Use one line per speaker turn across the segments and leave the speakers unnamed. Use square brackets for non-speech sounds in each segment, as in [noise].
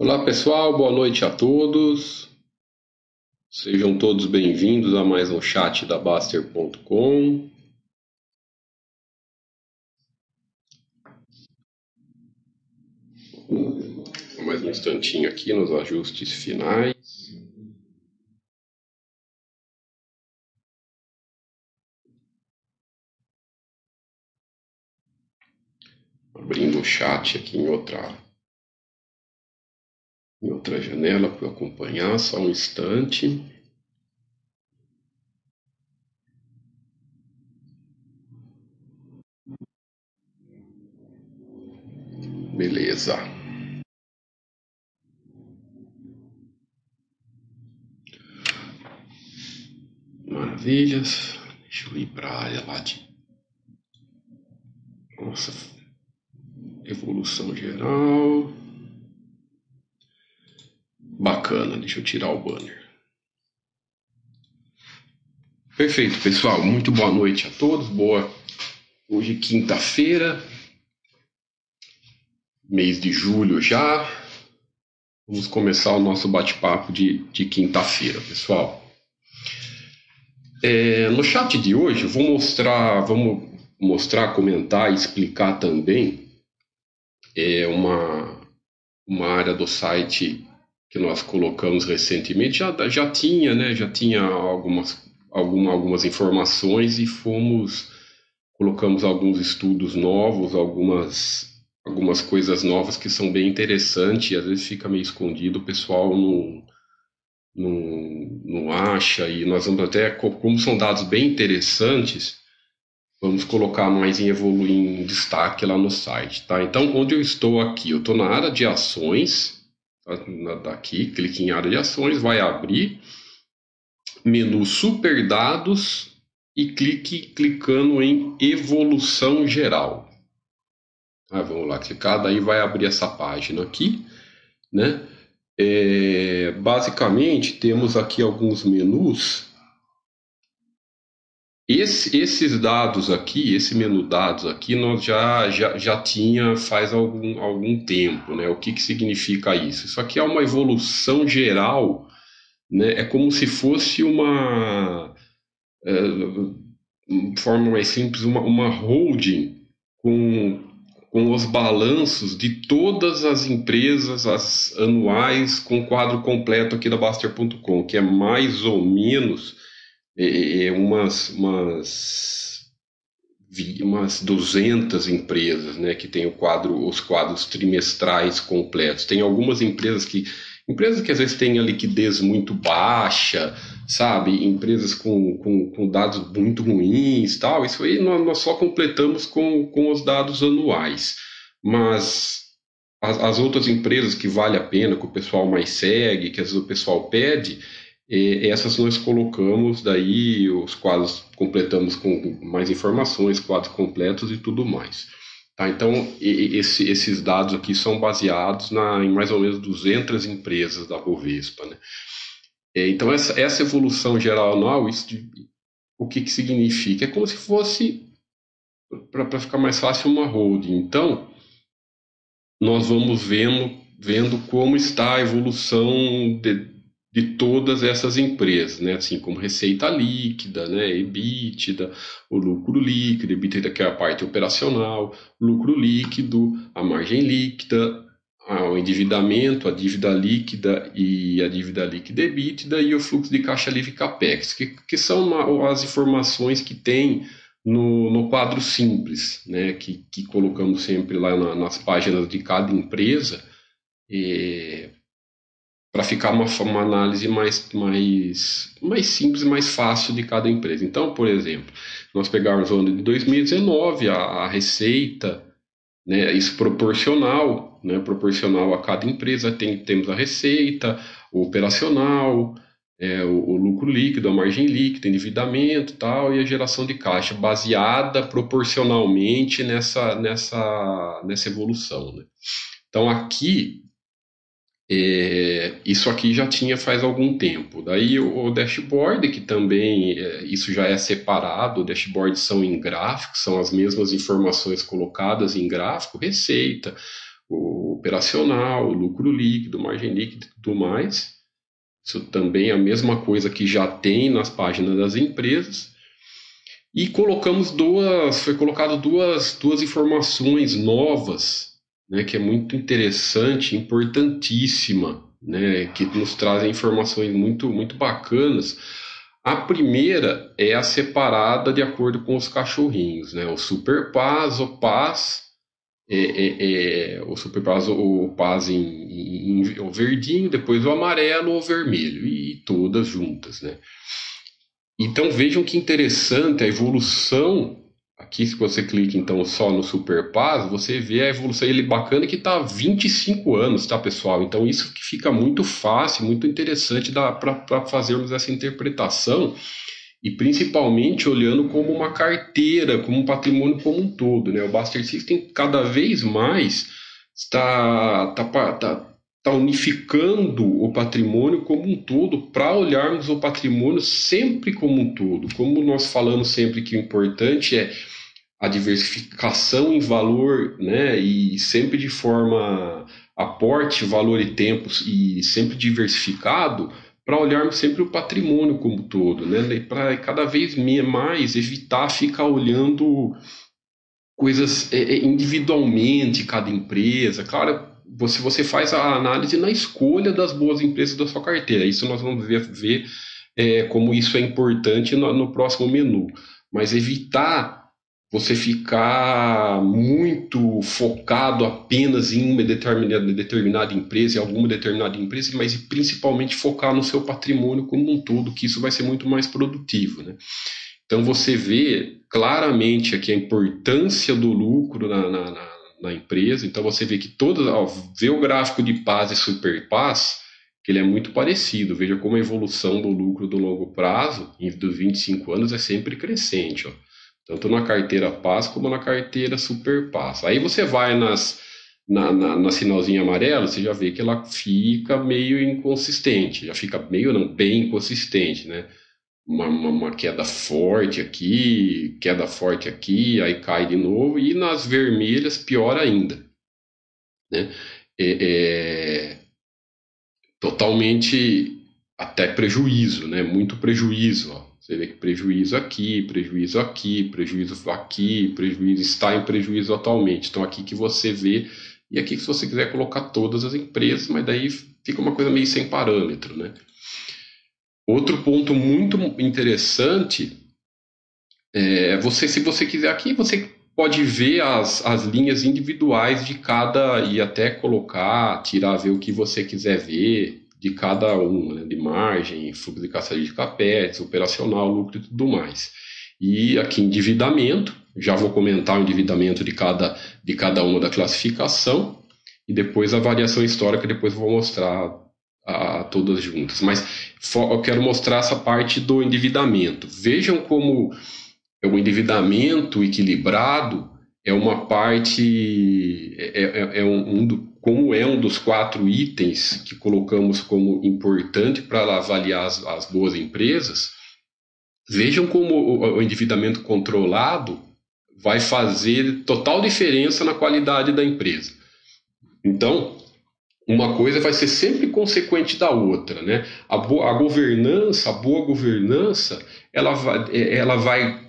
Olá pessoal, boa noite a todos. Sejam todos bem-vindos a mais um chat da Baster.com. Mais um instantinho aqui nos ajustes finais. Abrindo o chat aqui em outra em outra janela para acompanhar, só um instante. Beleza. Maravilhas. Deixa eu ir para a área lá de. Nossa. Evolução geral. Bacana, deixa eu tirar o banner. Perfeito, pessoal. Muito boa noite a todos. Boa. Hoje quinta-feira, mês de julho já. Vamos começar o nosso bate-papo de, de quinta-feira, pessoal. É, no chat de hoje, eu vou mostrar, vamos mostrar, comentar e explicar também é, uma, uma área do site que nós colocamos recentemente já, já tinha, né, já tinha algumas, alguma, algumas informações e fomos colocamos alguns estudos novos, algumas algumas coisas novas que são bem interessantes e às vezes fica meio escondido, o pessoal não, não, não acha e nós vamos até, como são dados bem interessantes, vamos colocar mais em evoluir em destaque lá no site, tá? Então, onde eu estou aqui? Eu estou na área de ações, daqui, clique em área de ações, vai abrir menu super dados e clique clicando em evolução geral. Ah, vamos lá, clicar, daí vai abrir essa página aqui, né? É, basicamente temos aqui alguns menus esse, esses dados aqui, esse menu dados aqui, nós já, já, já tinha faz algum, algum tempo, né? O que, que significa isso? Isso aqui é uma evolução geral, né? É como se fosse uma, é, de forma mais simples, uma, uma holding com, com os balanços de todas as empresas as anuais com quadro completo aqui da Baster.com, que é mais ou menos é, umas, umas, umas 200 empresas né, que têm o quadro, os quadros trimestrais completos. Tem algumas empresas que empresas que às vezes têm a liquidez muito baixa, sabe? Empresas com, com, com dados muito ruins tal. Isso aí nós, nós, só completamos com, com os dados anuais. Mas as, as outras empresas que vale a pena, que o pessoal mais segue, que às vezes o pessoal pede, e essas nós colocamos daí os quadros completamos com mais informações, quadros completos e tudo mais. Tá? Então esse, esses dados aqui são baseados na, em mais ou menos 200 empresas da Bovespa. Né? Então essa, essa evolução geral anual, isso de, o que, que significa? É como se fosse para ficar mais fácil uma holding. Então nós vamos vendo vendo como está a evolução de, de todas essas empresas, né? assim como receita líquida, né? EBITDA, o lucro líquido, EBITDA que é a parte operacional, lucro líquido, a margem líquida, o endividamento, a dívida líquida e a dívida líquida EBITDA e o fluxo de caixa livre capex, que, que são as informações que tem no, no quadro simples, né? que, que colocamos sempre lá na, nas páginas de cada empresa, para ficar uma, uma análise mais, mais, mais simples, mais fácil de cada empresa. Então, por exemplo, nós pegarmos o ano de 2019, a, a receita, né, isso proporcional, né, proporcional a cada empresa, tem, temos a receita, o operacional, é, o, o, lucro líquido, a margem líquida, endividamento tal, e a geração de caixa, baseada proporcionalmente nessa, nessa, nessa evolução. Né? Então, aqui é, isso aqui já tinha faz algum tempo. Daí o, o dashboard, que também é, isso já é separado, o dashboard são em gráfico, são as mesmas informações colocadas em gráfico, receita, o operacional, o lucro líquido, margem líquida e tudo mais. Isso também é a mesma coisa que já tem nas páginas das empresas. E colocamos duas, foi colocado duas, duas informações novas, né, que é muito interessante, importantíssima, né, que nos trazem informações muito, muito bacanas. A primeira é a separada de acordo com os cachorrinhos, né, o Super Paz, o Paz, é, é, é, o Super Paz, o Paz em, em, em, o verdinho, depois o amarelo o vermelho, e todas juntas, né. Então vejam que interessante a evolução. Aqui, se você clica então só no Super Paz, você vê a evolução ele bacana que está há 25 anos, tá, pessoal? Então isso que fica muito fácil, muito interessante para fazermos essa interpretação e principalmente olhando como uma carteira, como um patrimônio como um todo, né? O Buster System cada vez mais está, está, está está unificando o patrimônio como um todo para olharmos o patrimônio sempre como um todo. Como nós falamos sempre que o importante é a diversificação em valor, né, e sempre de forma aporte, valor e tempos e sempre diversificado, para olharmos sempre o patrimônio como todo, né, para cada vez mais evitar ficar olhando coisas é, é, individualmente, cada empresa. Claro, você, você faz a análise na escolha das boas empresas da sua carteira. Isso nós vamos ver, ver é, como isso é importante no, no próximo menu. Mas evitar você ficar muito focado apenas em uma determinada, determinada empresa, em alguma determinada empresa, mas principalmente focar no seu patrimônio como um todo, que isso vai ser muito mais produtivo. Né? Então você vê claramente aqui a importância do lucro na, na, na empresa. Então você vê que todas, ó, vê o gráfico de paz e super paz, que ele é muito parecido. Veja como a evolução do lucro do longo prazo, dos 25 anos, é sempre crescente, ó. Tanto na carteira paz como na carteira super paz. Aí você vai nas na, na, na sinalzinho amarelo, você já vê que ela fica meio inconsistente, já fica meio não, bem inconsistente, né? Uma, uma, uma, queda forte aqui, queda forte aqui, aí cai de novo, e nas vermelhas pior ainda. Né? É, é, totalmente até prejuízo, né? muito prejuízo. Ó. Você vê que prejuízo aqui, prejuízo aqui, prejuízo aqui, prejuízo está em prejuízo atualmente. Então aqui que você vê, e aqui se você quiser colocar todas as empresas, mas daí fica uma coisa meio sem parâmetro, né? Outro ponto muito interessante é você, se você quiser aqui, você pode ver as, as linhas individuais de cada e até colocar, tirar, ver o que você quiser ver de cada uma, né, de margem, fluxo de caixa de capetes, operacional, lucro e tudo mais. E aqui endividamento, já vou comentar o endividamento de cada, de cada uma da classificação e depois a variação histórica, depois vou mostrar todas juntas. Mas eu quero mostrar essa parte do endividamento. Vejam como o endividamento equilibrado é uma parte, é, é, é um, um, como é um dos quatro itens que colocamos como importante para avaliar as, as, boas empresas. Vejam como o, o endividamento controlado vai fazer total diferença na qualidade da empresa. Então, uma coisa vai ser sempre consequente da outra, né? A, a governança, a boa governança, ela vai, é, ela vai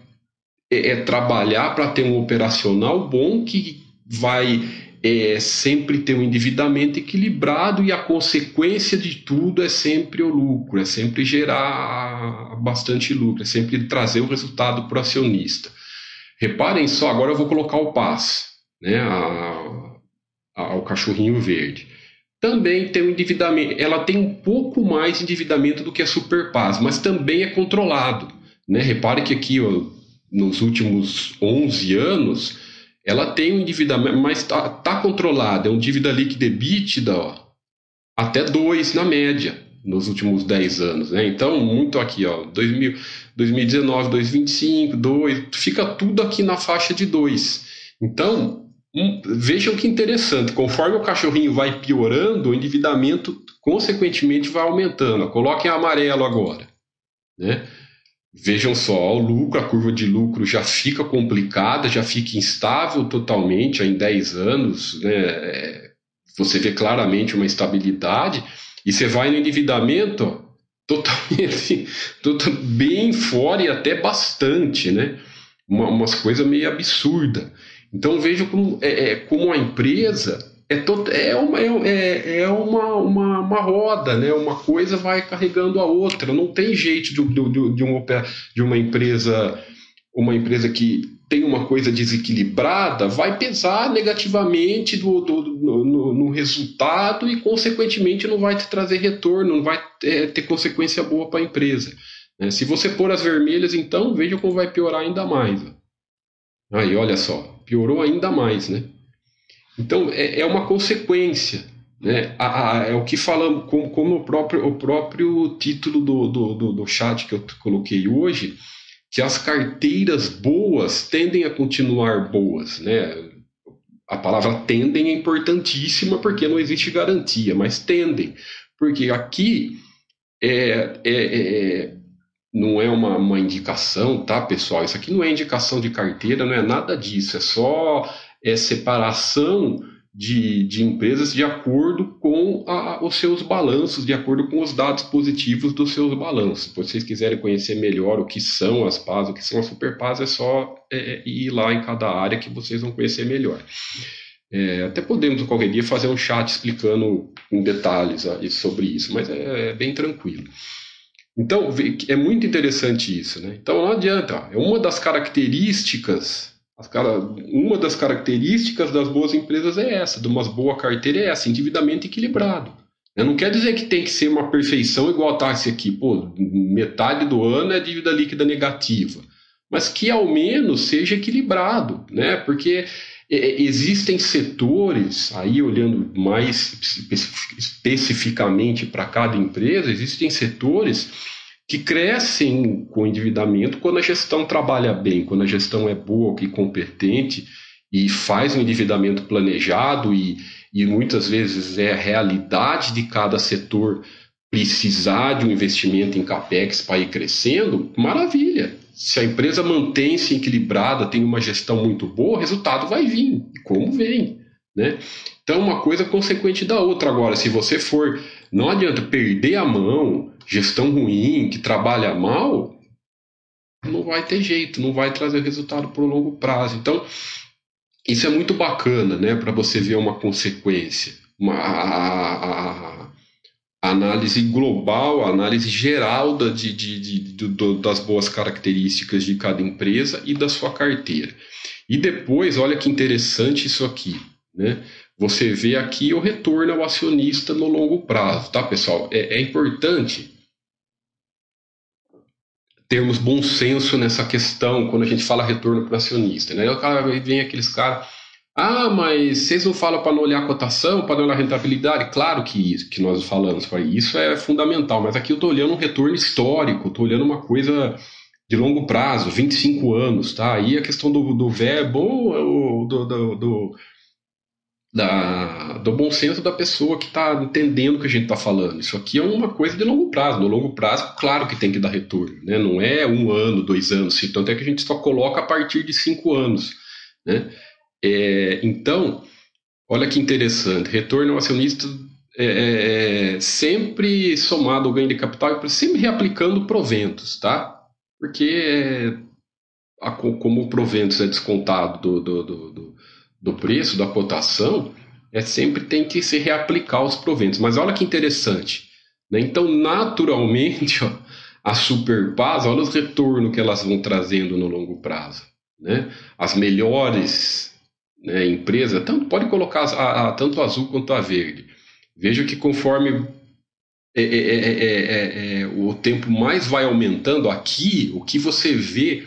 é, é trabalhar para ter um operacional bom que vai é, sempre ter um endividamento equilibrado e a consequência de tudo é sempre o lucro, é sempre gerar bastante lucro, é sempre trazer o resultado para o acionista. Reparem só, agora eu vou colocar o PAS, né, a, a, o cachorrinho verde também tem um endividamento, ela tem um pouco mais de endividamento do que a Superpaz, mas também é controlado. Né? Repare que aqui, ó, nos últimos 11 anos, ela tem um endividamento, mas está tá controlada, é um dívida líquida EBITDA ó, até 2 na média nos últimos 10 anos. Né? Então, muito aqui, ó, 2000, 2019, 2025, 2, fica tudo aqui na faixa de 2. Então, vejam que interessante, conforme o cachorrinho vai piorando, o endividamento consequentemente vai aumentando. Coloquem amarelo agora. Né? Vejam só, o lucro, a curva de lucro já fica complicada, já fica instável totalmente em 10 anos. Né? Você vê claramente uma estabilidade, e você vai no endividamento [laughs] totalmente bem fora e até bastante, né? Uma, umas coisas meio absurdas. Então vejo como, é, é, como a empresa é, todo, é, uma, é, é uma, uma, uma, roda, né? uma coisa vai carregando a outra. Não tem jeito de, de, de, uma, de uma empresa uma empresa que tem uma coisa desequilibrada vai pesar negativamente do, do, do no, no, resultado e, consequentemente, não vai te trazer retorno, não vai é, ter consequência boa para a empresa. Né? Se você pôr as vermelhas, então veja como vai piorar ainda mais. Aí, olha só, piorou ainda mais, né? Então, é, é uma consequência. Né? A, a, é o que falamos, como, como, o, próprio, o próprio título do, do, do, do chat que eu coloquei hoje, que as carteiras boas tendem a continuar boas, né? A palavra tendem é importantíssima porque não existe garantia, mas tendem, porque aqui é, é, é não é uma, uma indicação, tá, pessoal? Isso aqui não é indicação de carteira, não é nada disso, é só é separação de, de empresas de acordo com a, os seus balanços, de acordo com os dados positivos dos seus balanços. Se vocês quiserem conhecer melhor o que são as PAS, o que são as super PAS, é só é, é, ir lá em cada área que vocês vão conhecer melhor. É, até podemos qualquer dia fazer um chat explicando em detalhes sobre isso, mas é, é bem tranquilo. Então, é muito interessante isso. Né? Então, não adianta. É uma das características Cara, uma das características das boas empresas é essa, de uma boa carteira é essa, endividamento equilibrado. Não quer dizer que tem que ser uma perfeição igual tá esse aqui, pô, metade do ano é dívida líquida negativa, mas que ao menos seja equilibrado, né? Porque existem setores, aí olhando mais especificamente para cada empresa, existem setores que crescem com endividamento quando a gestão trabalha bem, quando a gestão é boa e competente e faz um endividamento planejado e, e muitas vezes é a realidade de cada setor precisar de um investimento em capex para ir crescendo, maravilha. Se a empresa mantém-se equilibrada, tem uma gestão muito boa, o resultado vai vir, como vem. Né? Então, uma coisa consequente da outra. Agora, se você for, não adianta perder a mão, gestão ruim, que trabalha mal, não vai ter jeito, não vai trazer resultado por longo prazo. Então, isso é muito bacana, né, para você ver uma consequência, uma a, a, análise global, a análise geral da, de, de, de, das boas características de cada empresa e da sua carteira. E depois, olha que interessante isso aqui, né? Você vê aqui o retorno ao acionista no longo prazo, tá, pessoal? É, é importante termos bom senso nessa questão quando a gente fala retorno para o acionista. Né? O cara vem aqueles caras, ah, mas vocês não falam para não olhar a cotação, para não olhar a rentabilidade? Claro que que nós falamos, isso é fundamental, mas aqui eu estou olhando um retorno histórico, estou olhando uma coisa de longo prazo, 25 anos, tá? Aí a questão do, do verbo, do, do, do da, do bom senso da pessoa que está entendendo o que a gente está falando. Isso aqui é uma coisa de longo prazo. No longo prazo, claro que tem que dar retorno. Né? Não é um ano, dois anos. Tanto é que a gente só coloca a partir de cinco anos. Né? É, então, olha que interessante. Retorno ao acionista é, é, é sempre somado ao ganho de capital sempre reaplicando proventos, tá? Porque a, como o proventos é descontado do, do, do, do do preço, da cotação, é sempre tem que se reaplicar os proventos. Mas olha que interessante. Né? Então, naturalmente, ó, a Superpaz, olha os retornos que elas vão trazendo no longo prazo. Né? As melhores né, empresas, tanto pode colocar a, a, tanto azul quanto a verde. Veja que conforme é é é, é, é, é, o tempo mais vai aumentando aqui, o que você vê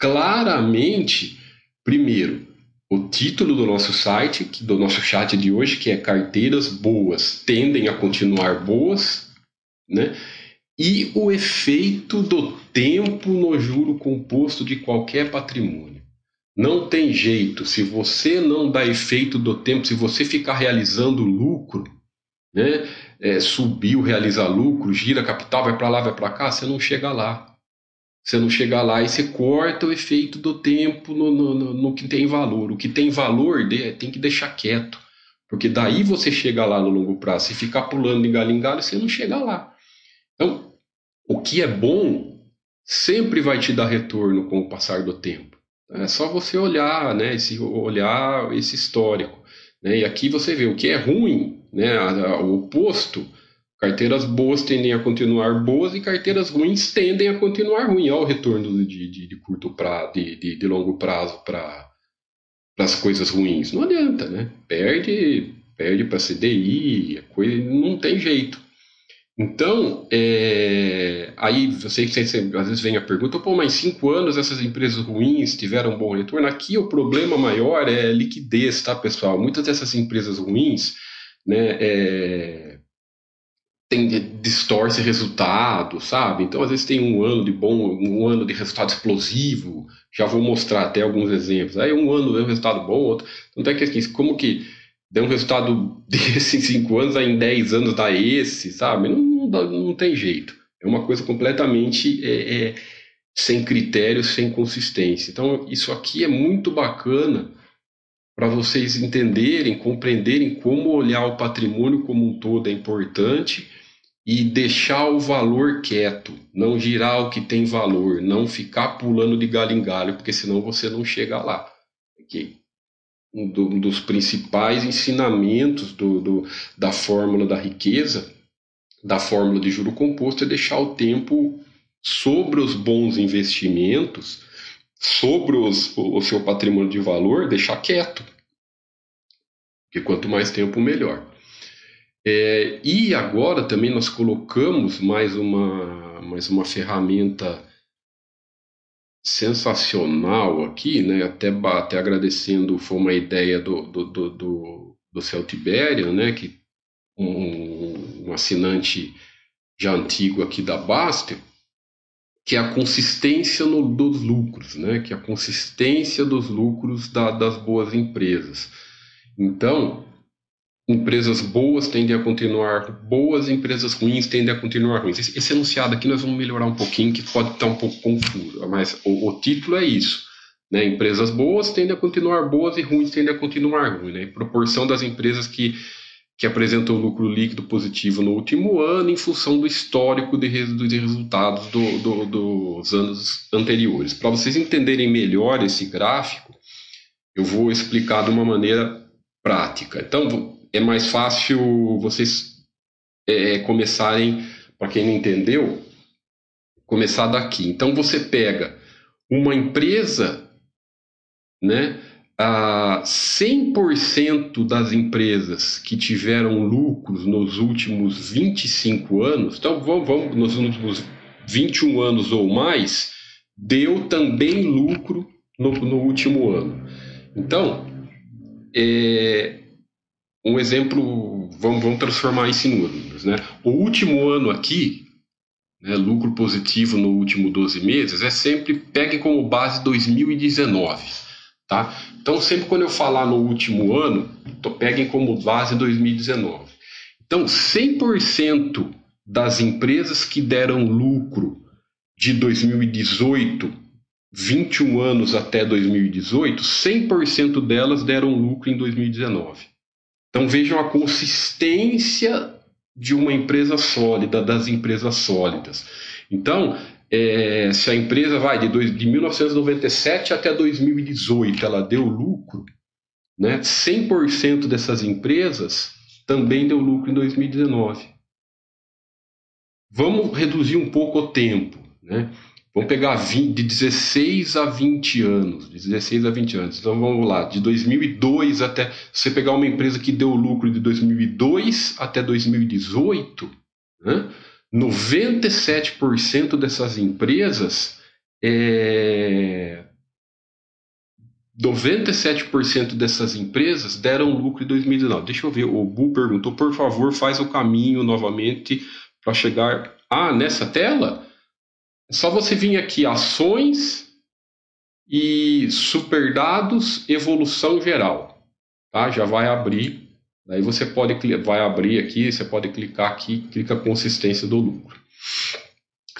claramente, primeiro, o título do nosso site, do nosso chat de hoje, que é Carteiras Boas tendem a continuar boas, né? E o efeito do tempo no juro composto de qualquer patrimônio. Não tem jeito, se você não dá efeito do tempo, se você ficar realizando lucro, né? É, subiu, realiza lucro, gira capital, vai para lá, vai para cá, você não chega lá. Você não chega lá e você corta o efeito do tempo no, no, no, no que tem valor. O que tem valor tem que deixar quieto, Porque daí você chega lá no longo prazo. Se ficar pulando de galho em galho, você não chega lá. Então, o que é bom sempre vai te dar retorno com o passar do tempo. É só você olhar, né, esse, olhar esse histórico. Né? E aqui você vê o que é ruim, né, o oposto. Carteiras boas tendem a continuar boas e carteiras ruins tendem a continuar ruins. Olha o retorno de, de, de curto prazo, de, de, de longo prazo para as coisas ruins. Não adianta, né? Perde, perde para CDI, coisa, não tem jeito. Então, é, aí você, você, às vezes vem a pergunta, pô, mas cinco anos essas empresas ruins tiveram um bom retorno. Aqui o problema maior é liquidez, tá, pessoal? Muitas dessas empresas ruins, né, é, tem, distorce resultado, sabe? Então, às vezes tem um ano de bom, um ano de resultado explosivo, já vou mostrar até alguns exemplos. Aí um ano deu resultado bom, outro. Então, é que assim, como que deu um resultado [laughs] desse em cinco anos, aí em dez anos dá esse, sabe? Não, não, não tem jeito. É uma coisa completamente é, é, sem critério, sem consistência. Então, isso aqui é muito bacana para vocês entenderem, compreenderem como olhar o patrimônio como um todo é importante e deixar o valor quieto, não girar o que tem valor, não ficar pulando de galho em galho, porque senão você não chega lá. Okay? Um, do, um dos principais ensinamentos do, do, da fórmula da riqueza, da fórmula de juro composto, é deixar o tempo sobre os bons investimentos, sobre os, o, seu patrimônio de valor, deixar quieto. Porque quanto mais tempo, melhor. É, e agora também nós colocamos mais uma, mais uma ferramenta sensacional aqui, né? até, até agradecendo, foi uma ideia do, do, do, do, do Celtiberian, né? que um, um, assinante já antigo aqui da Bastel, que é a consistência no, dos lucros, né? que é a consistência dos lucros da, das boas empresas. Então, empresas boas tendem a continuar boas, empresas ruins tendem a continuar ruins. Esse, esse, enunciado aqui nós vamos melhorar um pouquinho, que pode estar um pouco confuso, mas o, o título é isso. Né? Empresas boas tendem a continuar boas e ruins tendem a continuar ruins. Né? Proporção das empresas que, que apresentam lucro líquido positivo no último ano, em função do histórico de, de resultados do, do, dos anos anteriores. Para vocês entenderem melhor esse gráfico, eu vou explicar de uma maneira prática. Então, é mais fácil vocês é, começarem, para quem não entendeu, começar daqui. Então você pega uma empresa, né? A 100% das empresas que tiveram lucros nos últimos 25 anos, então vamos, vamos nos últimos 21 anos ou mais, deu também lucro no, no último ano. Então, é, um exemplo, vamos, vamos transformar isso em números. Né? O último ano aqui, né, lucro positivo no último 12 meses, é sempre, pegue como base 2019. Tá? Então, sempre quando eu falar no último ano, tô, peguem como base 2019. Então, 100% das empresas que deram lucro de 2018, 21 anos até 2018, 100% delas deram lucro em 2019. Então vejam a consistência de uma empresa sólida, das empresas sólidas. Então, é, se a empresa vai de, dois, de 1997 até 2018, ela deu lucro, né? 100% dessas empresas também deu lucro em 2019. Vamos reduzir um pouco o tempo, né? Vamos pegar 20, de 16 a 20 anos, de 16 a 20 anos. Então vamos lá, de 2002 até você pegar uma empresa que deu lucro de 2002 até 2018, né? 97% dessas empresas é, 97% dessas empresas deram lucro em 2019. Deixa eu ver, o Bu perguntou, por favor, faz o caminho novamente para chegar. Ah, nessa tela? Só você vir aqui, ações e superdados, evolução geral. Tá? Já vai abrir. Daí você pode vai abrir aqui, você pode clicar aqui, clica consistência do lucro.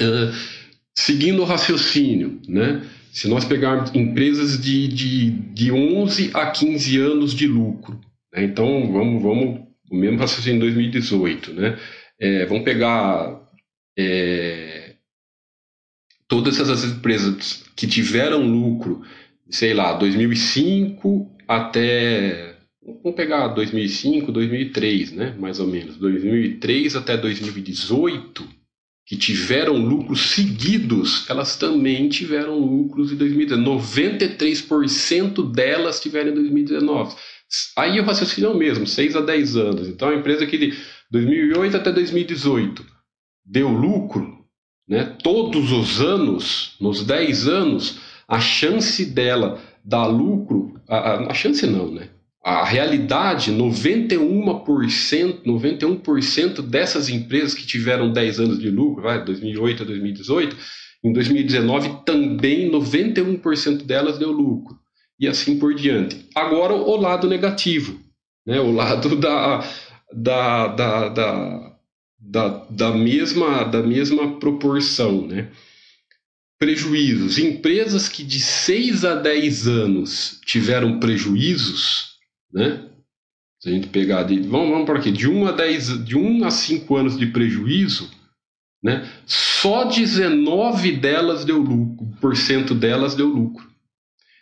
Uh, seguindo o raciocínio, né? Se nós pegarmos empresas de, de, de 11 a 15 anos de lucro, Né? Então, vamos, vamos, o mesmo raciocínio em 2018, né? É, vamos pegar é, todas essas empresas que tiveram lucro, sei lá, 2005 até vamos pegar 2005, 2003, né, mais ou menos, 2003 até 2018, que tiveram lucros seguidos, elas também tiveram lucros em 2019. 93% delas tiveram em 2019. Aí o raciocínio é o mesmo, 6 a 10 anos. Então a empresa que de 2008 até 2018 deu lucro, né, todos os anos, nos 10 anos, a chance dela dar lucro, a, a, chance não, né? A realidade, 91%, 91% dessas empresas que tiveram 10 anos de lucro, vai, 2008 a 2018, em 2019 também 91% delas deu lucro. E assim por diante. Agora o lado negativo, né? o lado [laughs] da, da, da, da, da, da, mesma, da mesma proporção. Né? Prejuízos. Empresas que de 6 a 10 anos tiveram prejuízos, né? Se a gente pegar de. Vamos, vamos por aqui, de 1 a 10, de 1 a 5 anos de prejuízo, né? Só 19 delas deu lucro, por cento delas deu lucro.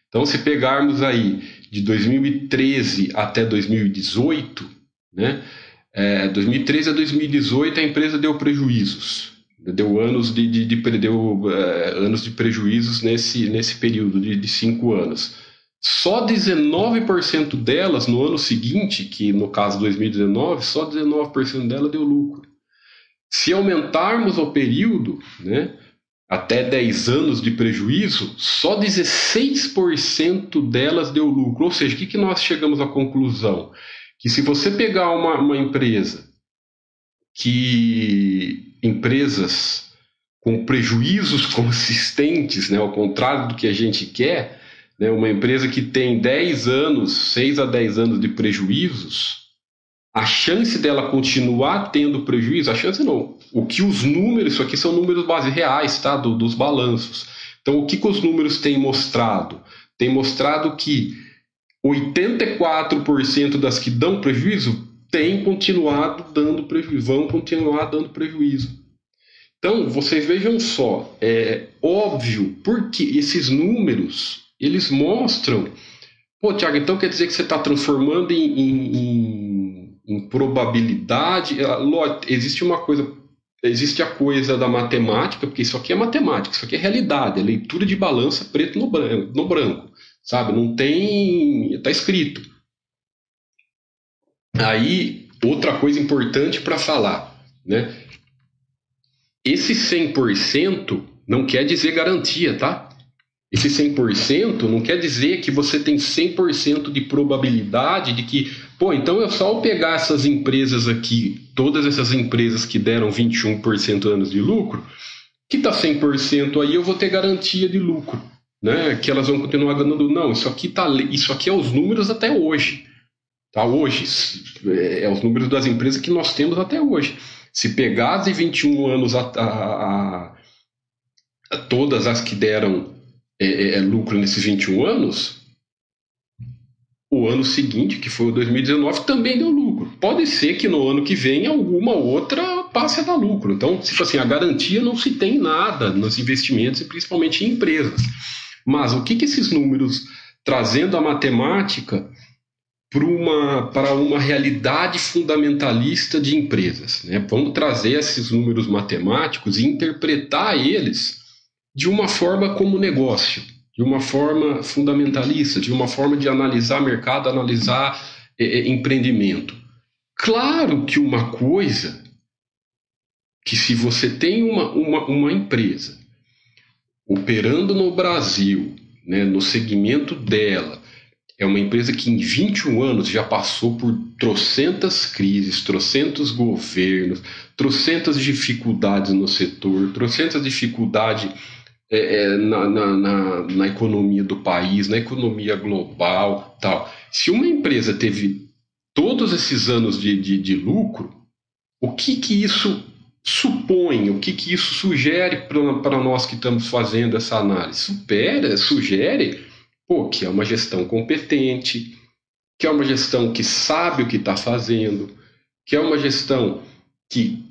Então, se pegarmos aí de 2013 até 2018, né? É, 2013 a 2018 a empresa deu prejuízos, deu anos de, de, de deu, é, anos de prejuízos nesse, nesse período de, de cinco anos. Só 19% delas no ano seguinte, que no caso 2019, só 19% dela deu lucro. Se aumentarmos o período, né, até 10 anos de prejuízo, só 16% delas deu lucro. Ou seja, o que, que nós chegamos à conclusão? Que se você pegar uma, uma empresa que empresas com prejuízos [laughs] consistentes, né, ao contrário do que a gente quer, né, uma empresa que tem 10 anos, 6 a 10 anos de prejuízos, a chance dela continuar tendo prejuízo, a chance não. O que os números, isso aqui são números base reais, tá? Do, dos balanços. Então, o que, que os números têm mostrado? Tem mostrado que 84% das que dão prejuízo têm continuado dando prejuízo, vão continuar dando prejuízo. Então, vocês vejam só, é óbvio, porque esses números eles mostram. Pô, Tiago, então quer dizer que você está transformando em, em, em, em probabilidade? Ah, existe uma coisa existe a coisa da matemática, porque isso aqui é matemática, isso aqui é realidade, é leitura de balança preto no branco, no branco sabe? Não tem. Está escrito. Aí, outra coisa importante para falar, né? Esse 100% não quer dizer garantia, tá? Esse 100% não quer dizer que você tem 100% de probabilidade de que, pô, então é só eu pegar essas empresas aqui, todas essas empresas que deram 21% anos de lucro, que está 100% aí, eu vou ter garantia de lucro, né? Que elas vão continuar ganhando. Não, isso aqui tá, isso aqui é os números até hoje. Tá hoje, é, é os números das empresas que nós temos até hoje. Se pegar de 21 anos a, a, a todas as que deram é, é, é, lucro nesses 21 anos, o ano seguinte, que foi o 2019, também deu lucro. Pode ser que no ano que vem alguma outra passe a dar lucro. Então, tipo assim, a garantia não se tem nada nos investimentos e principalmente em empresas. Mas o que, que esses números, trazendo a matemática para uma, para uma realidade fundamentalista de empresas? Né? Vamos trazer esses números matemáticos e interpretar eles de uma forma como negócio, de uma forma fundamentalista, de uma forma de analisar mercado, analisar é, é, empreendimento. Claro que uma coisa que se você tem uma, uma, uma empresa operando no Brasil, né, no segmento dela, é uma empresa que em 21 anos já passou por trocentas crises, trocentos governos, trocentas dificuldades no setor, trocentas dificuldades é, é, na, na, na, na, economia do país, na economia global, tal. Se uma empresa teve todos esses anos de, de, de lucro, o que que isso supõe, o que que isso sugere para nós que estamos fazendo essa análise? Supera, sugere pô, que é uma gestão competente, que é uma gestão que sabe o que está fazendo, que é uma gestão que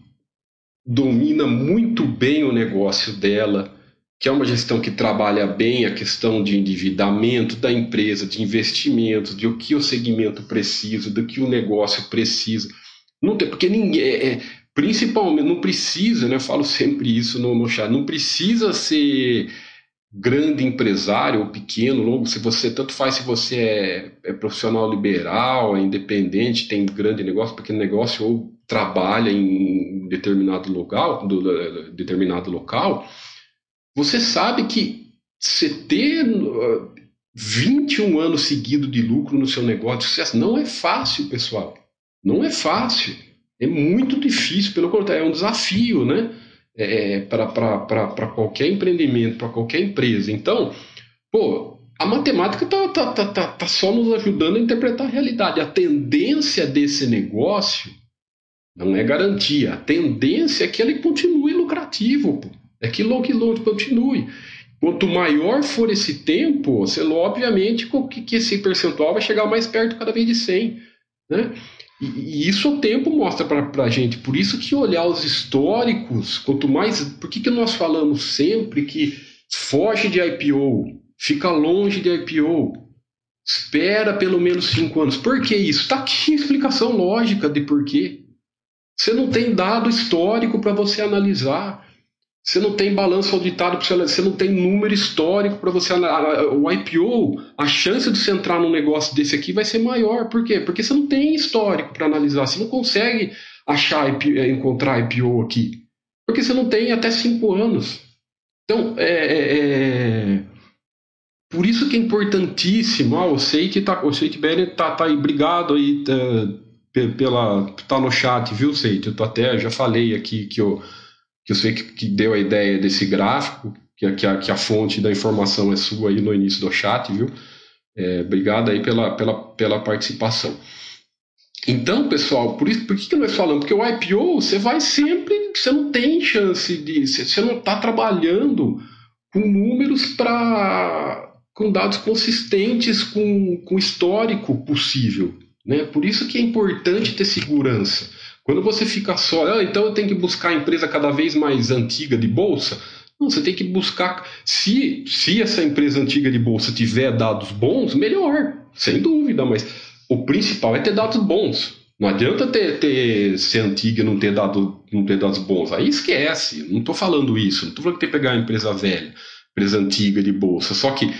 domina muito bem o negócio dela, que é uma gestão que trabalha bem a questão de endividamento da empresa, de investimentos, de o que o segmento precisa, do que o negócio precisa. Não tem, porque ninguém. É, é principalmente, não precisa, né? Eu falo sempre isso no, no chat, não precisa ser grande empresário ou pequeno, longo, se você tanto faz se você é, é profissional liberal, é independente, tem grande negócio, pequeno negócio ou trabalha em determinado local, do, do, determinado local, você sabe que você ter 21 anos seguidos de lucro no seu negócio sucesso não é fácil, pessoal. Não é fácil. É muito difícil, pelo contrário, é um desafio, né? É, para qualquer empreendimento, para qualquer empresa. Então, pô, a matemática está tá, tá, tá, tá só nos ajudando a interpretar a realidade. A tendência desse negócio não é garantia. A tendência é que ele continue lucrativo. Pô. É que long, que continue. Quanto maior for esse tempo, você, obviamente que esse percentual vai chegar mais perto cada vez de 100. Né? E, isso o tempo mostra para a gente. Por isso que olhar os históricos, quanto mais. Por que, que nós falamos sempre que foge de IPO, fica longe de IPO, espera pelo menos cinco anos? Por que isso? Está aqui a explicação lógica de por quê. Você não tem dado histórico para você analisar. Você não tem balanço auditado, você não tem número histórico para você o IPO, a chance de você entrar num negócio desse aqui vai ser maior. Por quê? Porque você não tem histórico para analisar, você não consegue achar eh, encontrar IPO aqui, porque você não tem até cinco anos. Então, é, é, é... por isso que é importantíssimo. Ah, eu sei tá, Beren tá, tá aí, obrigado aí tá, pela tá no chat, viu, Seite? Eu até já falei aqui que eu que eu sei que, que deu a ideia desse gráfico, que, que, a, que a fonte da informação é sua aí no início do chat, viu? É, obrigado aí pela, pela, pela participação. Então, pessoal, por isso, por que, que nós falamos? Porque o IPO, você vai sempre, você não tem chance de, você não está trabalhando com números para, com dados consistentes, com, com histórico possível, né? Por isso que é importante ter segurança. Quando você fica só, ah, então eu tenho que buscar a empresa cada vez mais antiga de bolsa. Não, você tem que buscar. Se, se essa empresa antiga de bolsa tiver dados bons, melhor, sem dúvida, mas o principal é ter dados bons. Não adianta ter, ter ser antiga e não ter, dado, não ter dados bons. Aí esquece. Não estou falando isso. Não estou falando que tem que pegar uma empresa velha, empresa antiga de bolsa. Só que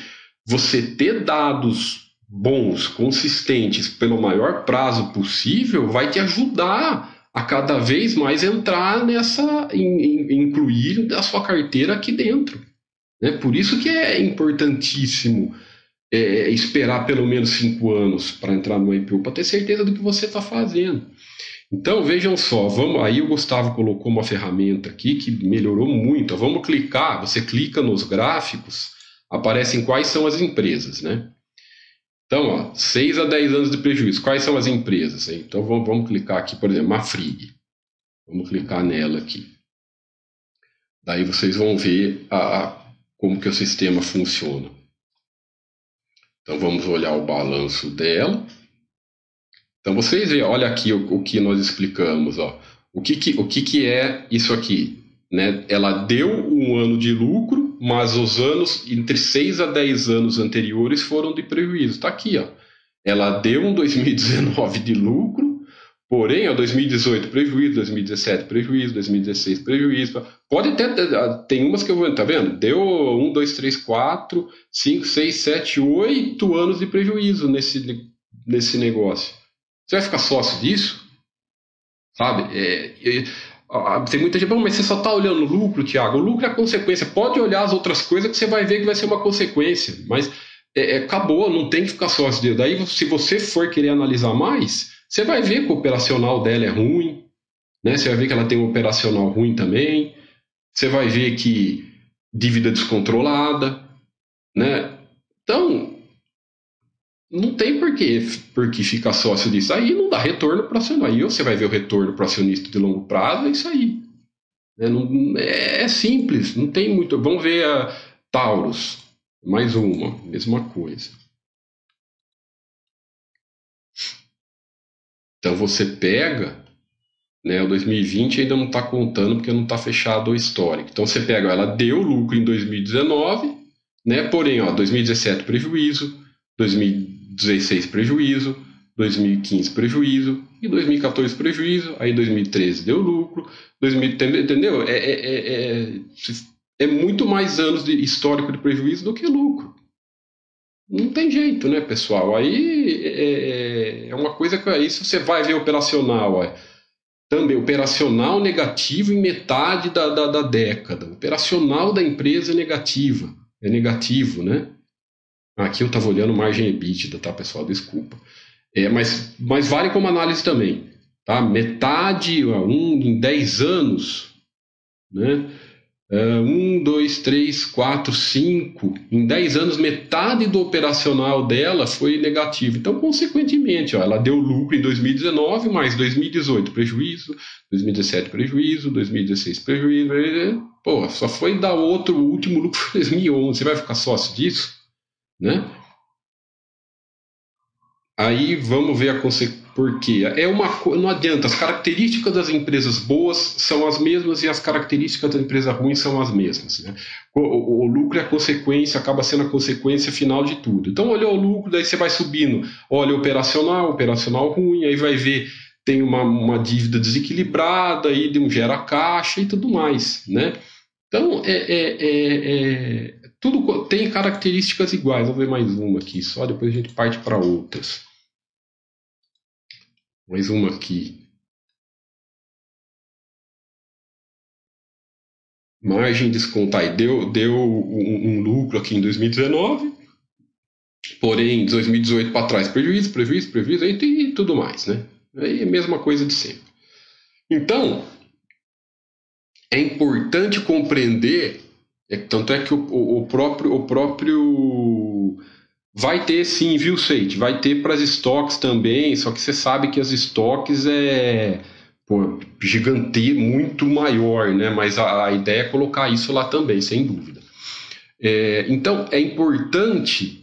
você ter dados bons, consistentes, pelo maior prazo possível, vai te ajudar a cada vez mais entrar nessa, in, in, incluir a sua carteira aqui dentro. Né? Por isso que é importantíssimo é, esperar pelo menos cinco anos para entrar no IPO, para ter certeza do que você está fazendo. Então vejam só, vamos aí o Gustavo colocou uma ferramenta aqui que melhorou muito. Vamos clicar, você clica nos gráficos, aparecem quais são as empresas, né? Então, ó, 6 a 10 anos de prejuízo. Quais são as empresas? Então, vamos, vamos clicar aqui, por exemplo, Mafrig. Vamos clicar nela aqui. Daí vocês vão ver a, a, como que o sistema funciona. Então, vamos olhar o balanço dela. Então, vocês veem, olha aqui o, o que nós explicamos. Ó. O, que, que, o que, que é isso aqui? Né? Ela deu um ano de lucro mas os anos entre 6 a 10 anos anteriores foram de prejuízo. Está aqui, ó. Ela deu um 2019 de lucro, porém, ó, 2018 prejuízo, 2017 prejuízo, 2016 prejuízo. Pode ter, tem umas que eu vou, tá vendo? Deu 1, 2, 3, 4, 5, 6, 7, 8 anos de prejuízo nesse, nesse negócio. Você vai ficar sócio disso? Sabe? É, é, tem muita gente, mas você só está olhando o lucro, Tiago. O lucro é a consequência. Pode olhar as outras coisas que você vai ver que vai ser uma consequência. Mas é, é, acabou, não tem que ficar só esse Daí, se você for querer analisar mais, você vai ver que o operacional dela é ruim, né? Você vai ver que ela tem um operacional ruim também. Você vai ver que dívida descontrolada, né? Não tem porquê, porque ficar sócio disso. Aí não dá retorno para acionista. Aí você vai ver o retorno para acionista de longo prazo, é isso aí. É, não, é, é, simples, não tem muito. Vamos ver a Taurus, mais uma, mesma coisa. Então você pega, né, o 2020 ainda não está contando porque não está fechado o histórico. Então você pega, ela deu lucro em 2019, né, porém, ó, 2017 prejuízo, 2016 prejuízo, 2015 prejuízo e 2014 prejuízo, aí 2013 deu lucro, 2000, entendeu? É, é, é, é, é muito mais anos de histórico de prejuízo do que lucro. Não tem jeito, né, pessoal? Aí é, é, é uma coisa que aí se você vai ver operacional, ó, também operacional negativo em metade da, da, da década. Operacional da empresa é negativa, é negativo, né? Aqui eu estava olhando margem EBITDA, tá, pessoal? Desculpa. É, mas, mas vale como análise também. Tá? Metade, um em 10 anos, né? Uh, um, dois, três, quatro, cinco. Em 10 anos, metade do operacional dela foi negativo. Então, consequentemente, ó, ela deu lucro em 2019, mais 2018 prejuízo, 2017 prejuízo, 2016 prejuízo. Pô, só foi dar outro último lucro em 2011. Você vai ficar sócio disso? Né? Aí vamos ver a consequência. Porque é uma não adianta, as características das empresas boas são as mesmas e as características da empresa ruim são as mesmas. Né? O, o, o, lucro é a consequência, acaba sendo a consequência final de tudo. Então, olha o lucro, daí você vai subindo, olha operacional, operacional ruim, aí vai ver tem uma, uma dívida desequilibrada, aí gera caixa e tudo mais. Né? Então, é, é, é, é tudo tem características iguais. Vou ver mais uma aqui, só depois a gente parte para outras. Mais uma aqui. Margem descontar. Deu, deu um, um lucro aqui em 2019, porém, 2018 para trás, prejuízo, prejuízo, prejuízo e tudo mais, né? Aí é a mesma coisa de sempre. Então, é importante compreender, é, tanto é que o, o, o próprio, o próprio Vai ter sim, viu, Seite? Vai ter para as estoques também, só que você sabe que as estoques é pô, gigante, muito maior, né? Mas a, a, ideia é colocar isso lá também, sem dúvida. É, então, é importante,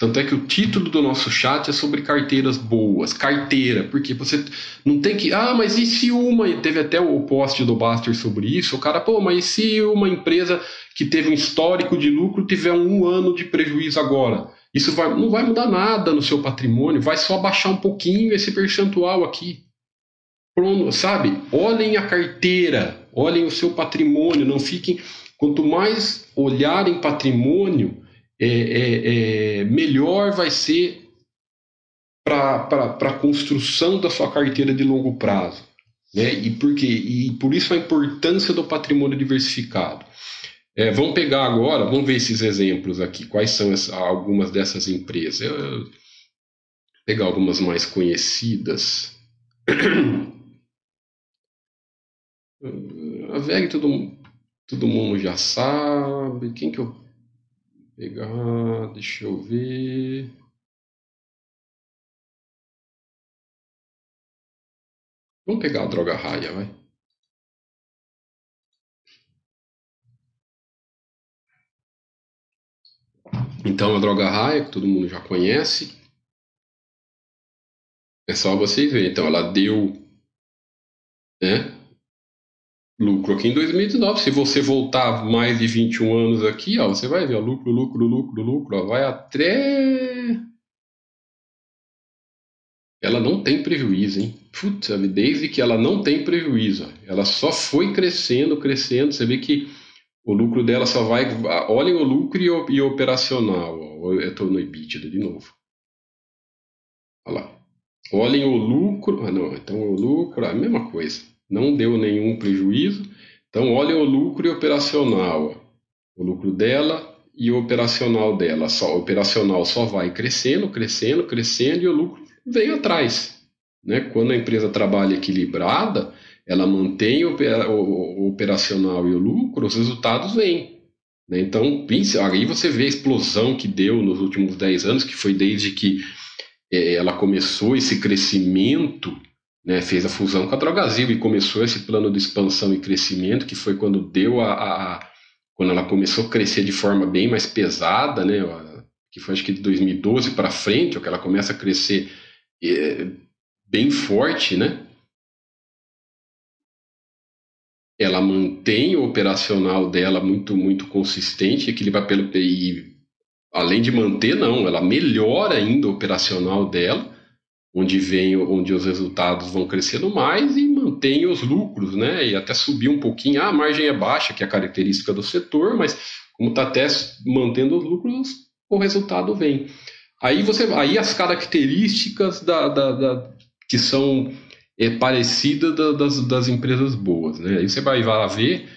tanto é que o título do nosso chat é sobre carteiras boas, carteira, porque você não tem que, ah, mas e se uma, teve até o post do Baster sobre isso, o cara, pô, mas e se uma empresa que teve um histórico de lucro tiver um ano de prejuízo agora. Isso vai, não vai mudar nada no seu patrimônio, vai só baixar um pouquinho esse percentual aqui. Pronto, sabe? Olhem a carteira, olhem o seu patrimônio, não fiquem. Quanto mais olharem patrimônio, é, é, é, melhor vai ser para a construção da sua carteira de longo prazo. Né? E, por quê? e por isso a importância do patrimônio diversificado. É, vamos pegar agora, vamos ver esses exemplos aqui. Quais são as, algumas dessas empresas? Eu, vou pegar algumas mais conhecidas. [clears throat] A VEG todo, todo mundo já sabe. Quem que eu pegar? Deixa eu ver. Vamos pegar a droga raia, vai. Então, a droga raia, que todo mundo já conhece, é só vocês verem. Então, ela deu né, lucro aqui em 2019. Se você voltar mais de 21 anos aqui, ó, você vai ver ó, lucro, lucro, lucro, lucro, ó, vai até. Ela não tem prejuízo, hein? Putz, desde que ela não tem prejuízo, ela só foi crescendo, crescendo. Você vê que o lucro dela só vai. Olhem o lucro e o, e operacional. Eu estou no EBITDA de novo. Olha lá. Olhem o lucro. Ah, não. Então o lucro, a mesma coisa. Não deu nenhum prejuízo. Então olhem o lucro operacional. O lucro dela e o operacional dela. Só, o operacional só vai crescendo, crescendo, crescendo e o lucro vem atrás. Né? Quando a empresa trabalha equilibrada, ela mantém o, operacional e o lucro, os resultados vêm. Né? Então, aí você vê a explosão que deu nos últimos 10 anos, que foi desde que é, ela começou esse crescimento, né, fez a fusão com a Drogazil e começou esse plano de expansão e crescimento, que foi quando deu a, a quando ela começou a crescer de forma bem mais pesada, né, que foi acho que de 2012 para frente, que ela começa a crescer é, bem forte, né? Ela mantém o operacional dela muito muito consistente, equilibra pelo e além de manter não, ela melhora ainda o operacional dela, onde vem onde os resultados vão crescendo mais e mantém os lucros, né? E até subir um pouquinho, ah, a margem é baixa, que é a característica do setor, mas como está até mantendo os lucros, o resultado vem. Aí você, aí as características da, da, da que são é, parecidas da, das, das empresas boas, né? Aí você vai, vai ver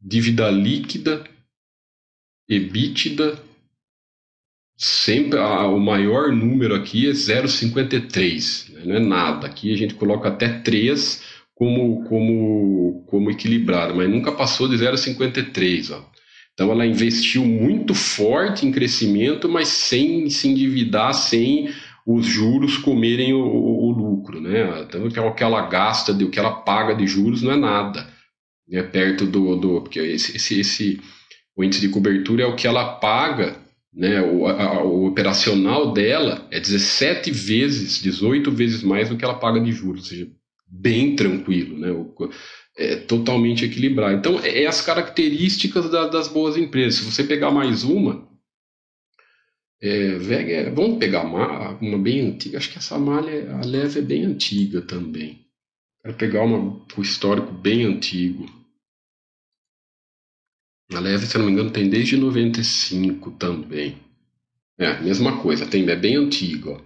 dívida líquida, EBITDA, sempre a, o maior número aqui é 0,53, né? não é nada. Aqui a gente coloca até 3 como, como, como equilibrado, mas nunca passou de 0,53. Então ela investiu muito forte em crescimento, mas sem se endividar, sem os juros comerem o, o, o lucro, né? Então o que ela gasta, o que ela paga de juros não é nada, é perto do, do porque esse, esse, esse o índice de cobertura é o que ela paga, né? O, a, o operacional dela é 17 vezes, 18 vezes mais do que ela paga de juros, ou seja, bem tranquilo, né? O, é totalmente equilibrado. Então, é, é as características da, das boas empresas. Se você pegar mais uma, é, é, vamos pegar uma, uma bem antiga, acho que essa malha, a leve é bem antiga também. Quero pegar uma, o histórico bem antigo. A leve, se não me engano, tem desde 95 também. É, mesma coisa, tem, é bem antiga.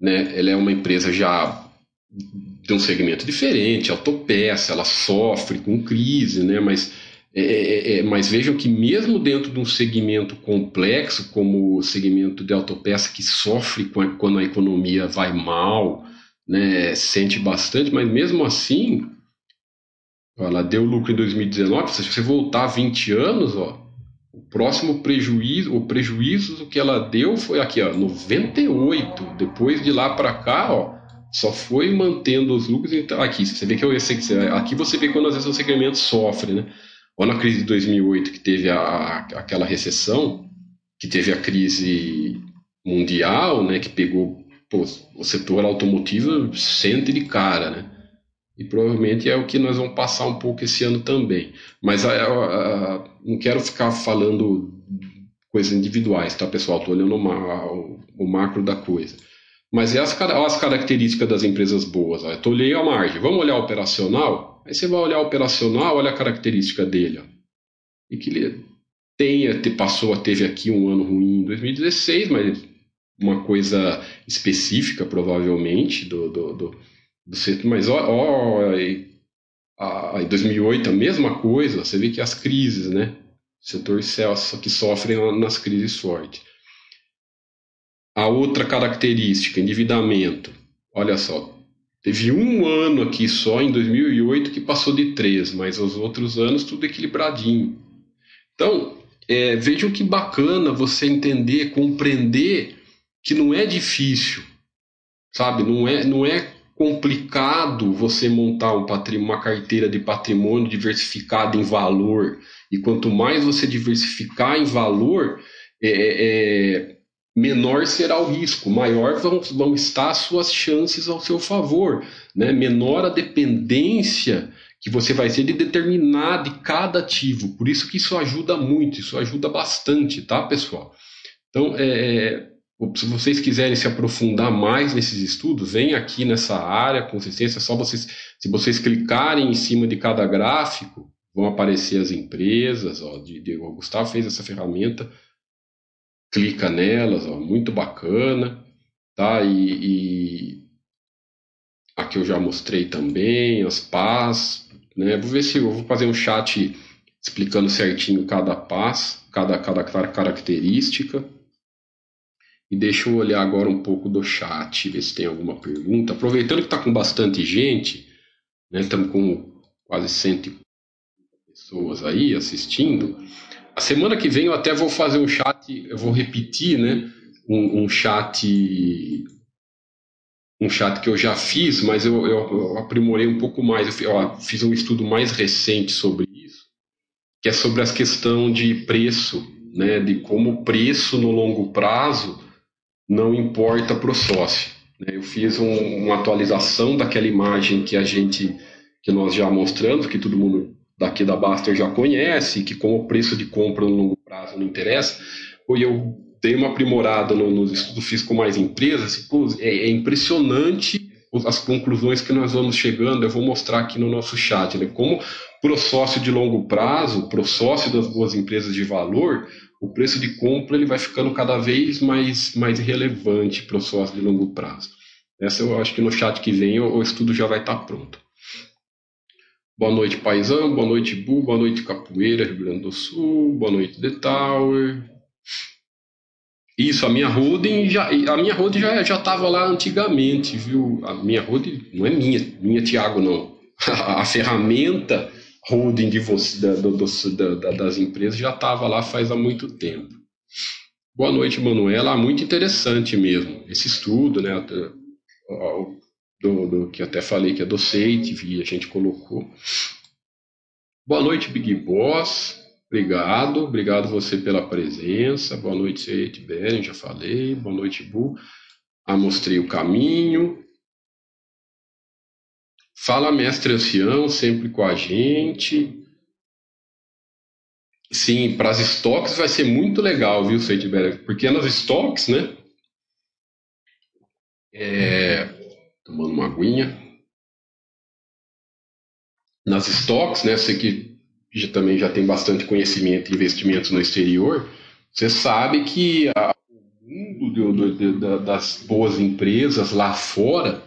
Né? Ela é uma empresa já de um segmento diferente, autopeça, ela sofre com crise, né? mas, é, é, é, mas vejam que mesmo dentro de um segmento complexo, como o segmento de autopeça, que sofre quando a economia vai mal, né? sente bastante, mas mesmo assim, ela deu lucro em 2019, se você voltar 20 anos, ó, o próximo prejuízo, o prejuízo que ela deu foi aqui, ó, 98. Depois de lá para cá, ó, só foi mantendo os lucros. Então, aqui, você vê que eu aqui você vê quando às vezes o segmento sofre, né? Ou na crise de 2008 que teve a, aquela recessão, que teve a crise mundial, né? Que pegou pô, o setor automotivo sente de cara, né? E provavelmente é o que nós vamos passar um pouco esse ano também. Mas a, a, a, não quero ficar falando coisas individuais, tá, pessoal? Estou olhando o, o macro da coisa. Mas é as, as características das empresas boas. Eu olhei a margem. Vamos olhar operacional? Aí você vai olhar operacional, olha a característica dele. Ó. E que ele tenha, te, passou, teve aqui um ano ruim em 2016, mas uma coisa específica, provavelmente, do, do, do, do setor. Mas ó, ó, a, em 2008 a mesma coisa, você vê que as crises, né? O setor que sofre nas crises fortes. A outra característica, endividamento. Olha só, teve um ano aqui só, em 2008, que passou de 3, mas os outros anos tudo equilibradinho. Então, é, vejam que bacana você entender, compreender que não é difícil, sabe? Não é, não é complicado você montar um uma carteira de patrimônio diversificada em valor. E quanto mais você diversificar em valor, é, é, menor será o risco, maior vão, vão estar as suas chances ao seu favor, né? menor a dependência que você vai ter de determinar de cada ativo. Por isso que isso ajuda muito, isso ajuda bastante, tá, pessoal? Então, é, se vocês quiserem se aprofundar mais nesses estudos, vem aqui nessa área, consistência, é só vocês, se vocês clicarem em cima de cada gráfico, vão aparecer as empresas, ó, de, de, o Gustavo fez essa ferramenta, clica nelas, ó, muito bacana, tá? E, e, aqui eu já mostrei também as pás, né? Vou ver se eu vou fazer um chat explicando certinho cada paz, cada, cada característica. E deixa eu olhar agora um pouco do chat, ver se tem alguma pergunta. Aproveitando que está com bastante gente, né? Estamos com quase 100 pessoas aí assistindo. A semana que vem eu até vou fazer um chat, eu vou repetir, né? Um, um chat um chat que eu já fiz, mas eu, eu, aprimorei um pouco mais. Eu, eu, fiz um estudo mais recente sobre isso, que é sobre a questão de preço, né? De como o preço no longo prazo não importa para o sócio. Né? Eu fiz um, uma atualização daquela imagem que a gente, que nós já mostramos, que todo mundo daqui da Baster já conhece, que como o preço de compra no longo prazo não interessa, e eu dei uma aprimorada no, nos estudos, fiz com mais empresas, e, pô, é, é, impressionante as conclusões que nós vamos chegando, eu vou mostrar aqui no nosso chat, né? como pro sócio de longo prazo, pro sócio das boas empresas de valor, o preço de compra ele vai ficando cada vez mais, mais relevante para o sócio de longo prazo. Essa eu acho que no chat que vem o, o estudo já vai estar pronto. Boa noite, Paisão. Boa noite, Bu. Boa noite, Capoeira, Rio Grande do Sul. Boa noite, The Tower. Isso, a minha holding já, a minha holding já já estava lá antigamente, viu? A minha holding não é minha, minha Tiago não. [laughs] A ferramenta holding de você, da, do, da, das empresas já estava lá faz há muito tempo. Boa noite, Manuela. Muito interessante mesmo esse estudo, né? Do, do, que até falei que é do e a gente colocou. Boa noite, Big Boss. Obrigado, obrigado você pela presença. Boa noite, Seite Beren, já falei. Boa noite, Bu. Ah, mostrei o caminho. Fala, mestre ancião, sempre com a gente. Sim, para as estoques vai ser muito legal, viu, Seitberg? Porque nas estoques, né? É, tomando uma aguinha. Nas estoques, né? Você que já, também já tem bastante conhecimento em investimentos no exterior, você sabe que a, o mundo do, do, do, das boas empresas lá fora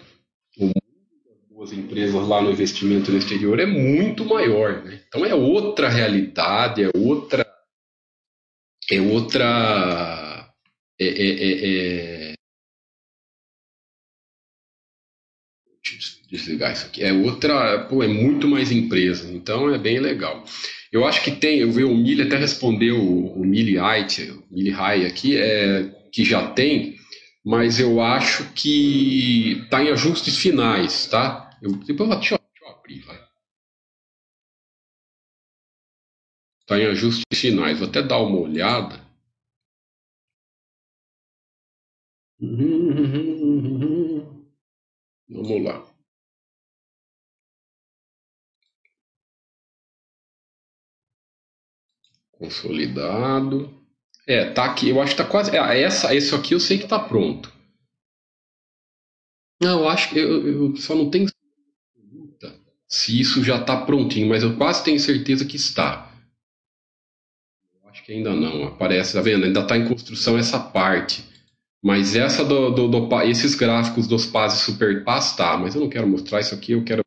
duas empresas lá no investimento no exterior é muito maior. Né? Então é outra realidade, é outra. É outra. É, é, é, é... Deixa eu desligar isso aqui. É outra. Pô, é muito mais empresa. Então é bem legal. Eu acho que tem, eu vi o Mili até respondeu o Mili Height, o Mili aqui, é, que já tem, mas eu acho que está em ajustes finais, tá? Eu, depois deixa, eu, deixa eu abrir, vai. Está em ajustes finais. Vou até dar uma olhada. [laughs] Vamos lá. Consolidado. É, tá aqui. Eu acho que tá quase. É, essa, esse aqui eu sei que tá pronto. Não, eu acho que eu, eu só não tenho se isso já está prontinho, mas eu quase tenho certeza que está. Acho que ainda não. Aparece, tá vendo? Ainda está em construção essa parte. Mas essa do, do, do esses gráficos dos PAS e Super PAS tá, mas eu não quero mostrar isso aqui, eu quero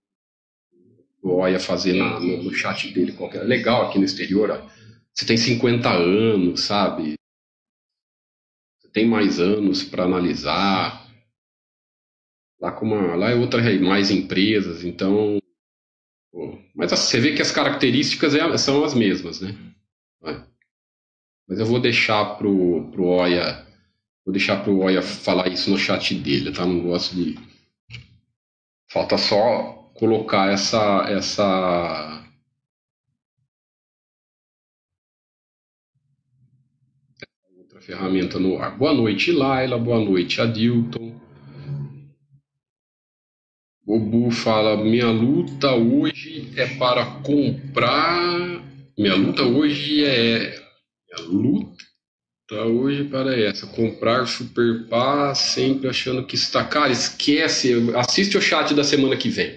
o Oia fazer na, no, no, chat dele qualquer. Legal aqui no exterior, ó. Você tem 50 anos, sabe? Você tem mais anos para analisar. Lá, com uma, lá é outra mais empresas, então mas você vê que as características é, são as mesmas, né? Mas eu vou deixar pro, pro Oia, vou deixar pro Oia falar isso no chat dele, tá? Não gosto de. Falta só colocar essa essa outra ferramenta no ar. Boa noite, Laila. Boa noite, Adilton. O Bu fala: minha luta hoje é para comprar. Minha luta hoje é. Minha luta hoje para essa. Comprar Super Pass sempre achando que está. Cara, esquece. Assiste o chat da semana que vem.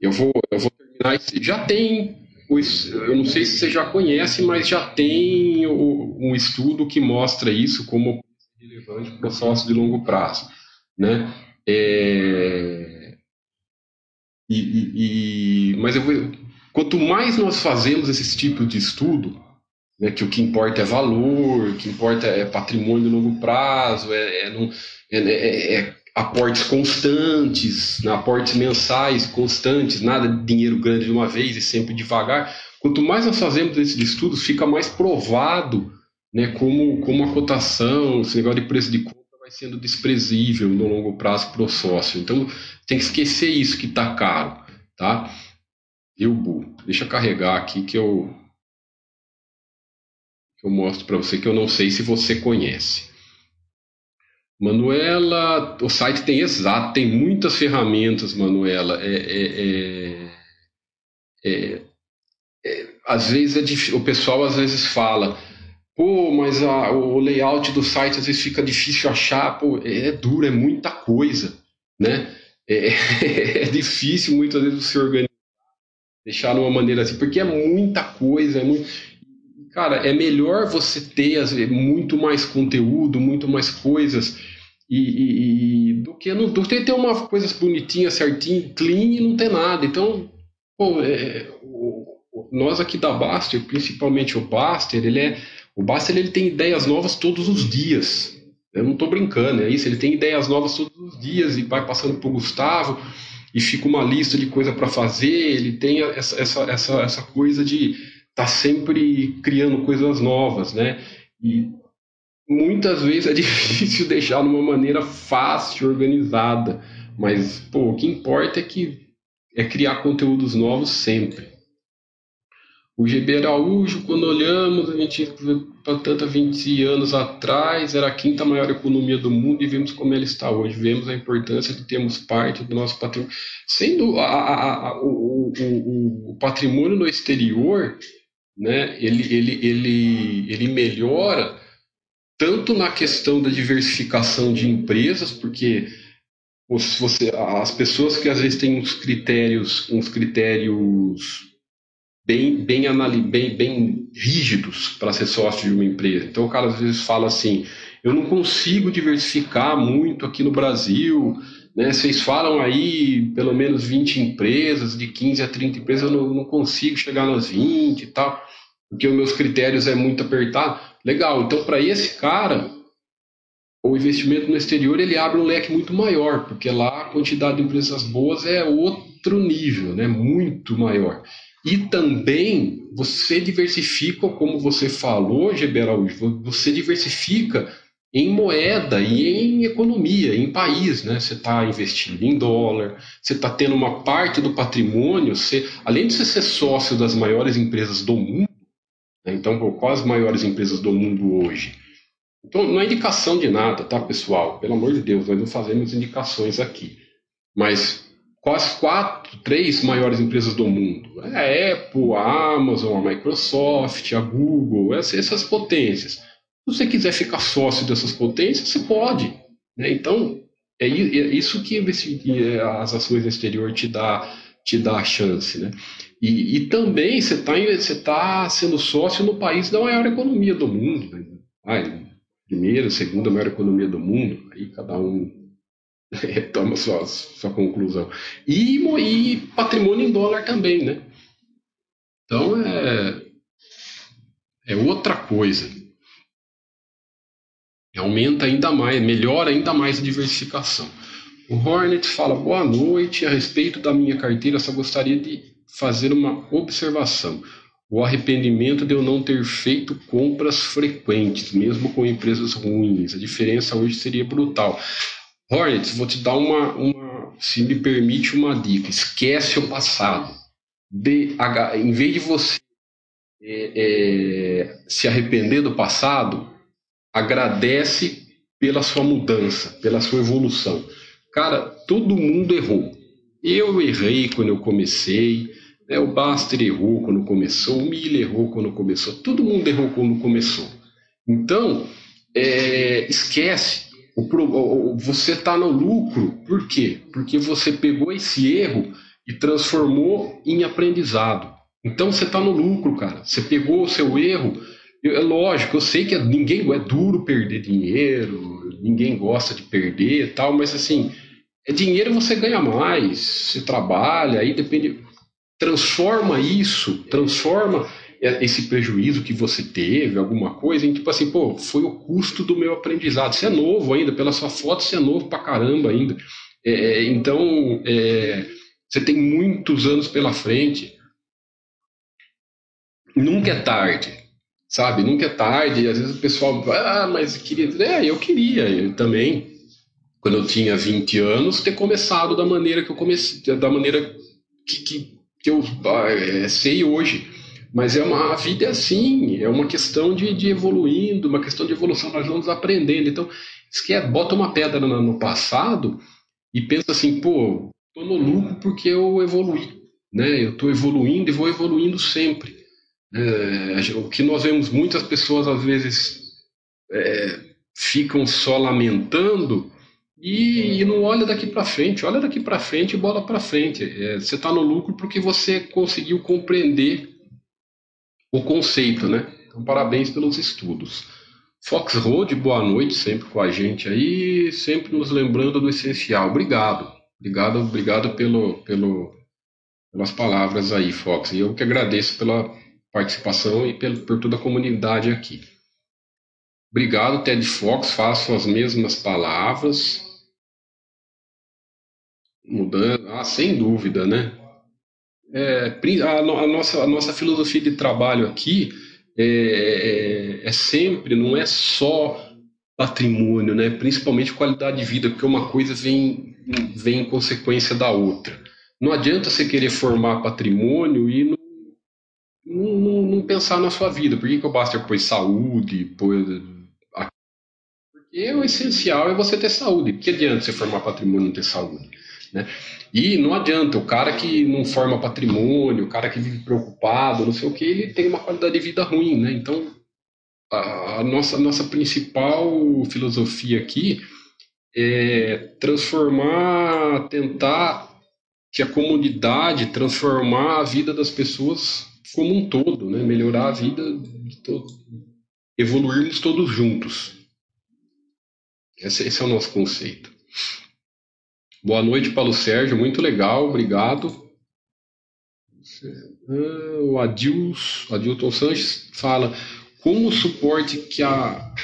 Eu vou, eu vou terminar. Já tem. Eu não sei se você já conhece, mas já tem um estudo que mostra isso como relevante para o sócio de longo prazo. Né? É e, e, e, mas vou, quanto mais nós fazemos esse tipo de estudo, né, que o que importa é valor, o que importa é patrimônio de longo prazo, é, é, é, é, é aportes constantes, né, aportes mensais constantes, nada de dinheiro grande de uma vez e sempre devagar. Quanto mais nós fazemos esses estudos, fica mais provado né, como, como a cotação, esse negócio de preço de compra vai sendo desprezível no longo prazo para o sócio. Então, tem que esquecer isso que está caro, tá? O Bu, deixa eu carregar aqui que eu eu mostro para você que eu não sei se você conhece. Manuela, o site tem exato, tem muitas ferramentas, Manuela. É, é, é, é, é às vezes é difícil, o pessoal às vezes fala, pô, mas a, o layout do site às vezes fica difícil achar, pô, é, duro, é muita coisa, né? É, [laughs] é difícil muitas vezes você organizar, deixar de uma maneira assim, porque é muita coisa, é muito cara, é melhor você ter muito mais conteúdo, muito mais coisas, e, e, e do que não, do que ter uma coisa bonitinha, certinha, clean e não ter nada. Então, pô, é, o, nós aqui da Baster, principalmente o Baster, ele é o Baster ele tem ideias novas todos os dias. Eu não estou brincando, é isso. Ele tem ideias novas todos os dias e vai passando para o Gustavo e fica uma lista de coisa para fazer. Ele tem essa, essa, essa, essa coisa de tá sempre criando coisas novas, né? E muitas vezes é [laughs] difícil deixar de uma maneira fácil, organizada, mas pô, o que importa é que é criar conteúdos novos sempre. O GB Araújo, quando olhamos, a gente, tanto 20 anos atrás, era a quinta maior economia do mundo e vemos como ela está hoje. Vemos a importância de termos parte do nosso patrimônio. Sendo a, a, a, o, o, o patrimônio no exterior, né, ele, ele, ele, ele melhora tanto na questão da diversificação de empresas, porque você, as pessoas que às vezes têm uns critérios, uns critérios bem, bem, bem, bem rígidos para ser sócio de uma empresa. Então o cara às vezes fala assim, eu não consigo diversificar muito aqui no Brasil, né? Vocês falam aí pelo menos 20 empresas, de 15 a 30 empresas, eu não, não consigo chegar nas 20 e tal, porque os meus critérios é muito apertado. Legal, então para esse cara, o investimento no exterior ele abre um leque muito maior, porque lá a quantidade de empresas boas é outro nível, né? muito maior. E também você diversifica, como você falou, GB Araújo, você diversifica em moeda e em economia, em país, né? Você está investindo em dólar, você está tendo uma parte do patrimônio, você, além de você ser sócio das maiores empresas do mundo, né? então quais as maiores empresas do mundo hoje? Então não é indicação de nada, tá, pessoal? Pelo amor de Deus, nós não fazemos indicações aqui. Mas quais quatro, três maiores empresas do mundo? É a Apple, a Amazon, a Microsoft, a Google, essas potências. Se você quiser ficar sócio dessas potências, você pode. Né? Então, é, é isso que é, as ações no exterior te dá, te dá a chance. Né? E, e também você está você tá sendo sócio no país da maior economia do mundo. Né? Ah, primeira, segunda maior economia do mundo. Aí cada um [laughs] toma sua, sua conclusão. E, e patrimônio em dólar também, né? Então é, é outra coisa aumenta ainda mais, melhora ainda mais a diversificação. O Hornet fala: boa noite, a respeito da minha carteira, só gostaria de fazer uma observação. O arrependimento de eu não ter feito compras frequentes, mesmo com empresas ruins. A diferença hoje seria brutal. Hornet, vou te dar uma, uma se me permite, uma dica: esquece o passado. De, em vez de você é, é, se arrepender do passado, agradece pela sua mudança, pela sua evolução. Cara, todo mundo errou. Eu errei quando eu comecei, né? o Baster errou quando começou, o Miller errou quando começou, todo mundo errou quando começou. Então, é, esquece. O, você está no lucro, por quê? Porque você pegou esse erro e transformou em aprendizado. Então você está no lucro, cara. Você pegou o seu erro é lógico, eu sei que ninguém é duro perder dinheiro, ninguém gosta de perder tal, mas assim, é dinheiro você ganha mais, você trabalha, aí depende. Transforma isso, transforma esse prejuízo que você teve, alguma coisa, em tipo assim, pô, foi o custo do meu aprendizado. Você é novo ainda, pela sua foto você é novo pra caramba ainda. É, é então, é, você tem muitos anos pela frente. Nunca é tarde sabe? Nunca é tarde. Às vezes o pessoal, ah, mas queria. É, eu queria eu também, quando eu tinha 20 anos, ter começado da maneira que eu comecei, da maneira que, que, que eu é, sei hoje. Mas é uma, a vida é assim, é uma questão de, de evoluindo, uma questão de evolução, nós vamos aprendendo. Então, esquece, bota uma pedra no, no passado e pensa assim, pô, tô no lucro porque eu evoluí, né? Eu tô evoluindo e vou evoluindo sempre. É, o que nós vemos muitas pessoas às vezes é, ficam só lamentando e, e, não olha daqui para frente, olha daqui para frente e bola para frente. É, você está no lucro porque você conseguiu compreender o conceito, né? Então, parabéns pelos estudos. Fox Road, boa noite, sempre com a gente aí, sempre nos lembrando do essencial. Obrigado, obrigado, obrigado pelo, pelo, pelas palavras aí, Fox. E eu que agradeço pela participação e pelo, por toda a comunidade aqui. Obrigado, Ted Fox, faço as mesmas palavras. Mudando, ah, sem dúvida, né? É, a, a, nossa, a nossa filosofia de trabalho aqui é, é, é, sempre, não é só patrimônio, né? principalmente qualidade de vida, porque uma coisa vem, vem em consequência da outra. Não adianta você querer formar patrimônio e não, não, não pensar na sua vida. Por que, que o Baster pôs saúde? Pôs... Porque o essencial é você ter saúde. Que adianta você formar patrimônio e não ter saúde? Né? E não adianta, o cara que não forma patrimônio, o cara que vive preocupado, não sei o que, ele tem uma qualidade de vida ruim, né? Então, a, a nossa, nossa principal filosofia aqui é transformar, tentar que a comunidade transformar a vida das pessoas como um todo, né? Melhorar a vida de todos, evoluirmos todos juntos. Esse, esse é o nosso conceito. Boa noite, Paulo Sérgio, muito legal, obrigado. Ah, o Adilson, Adilton Sanches fala: como o suporte que a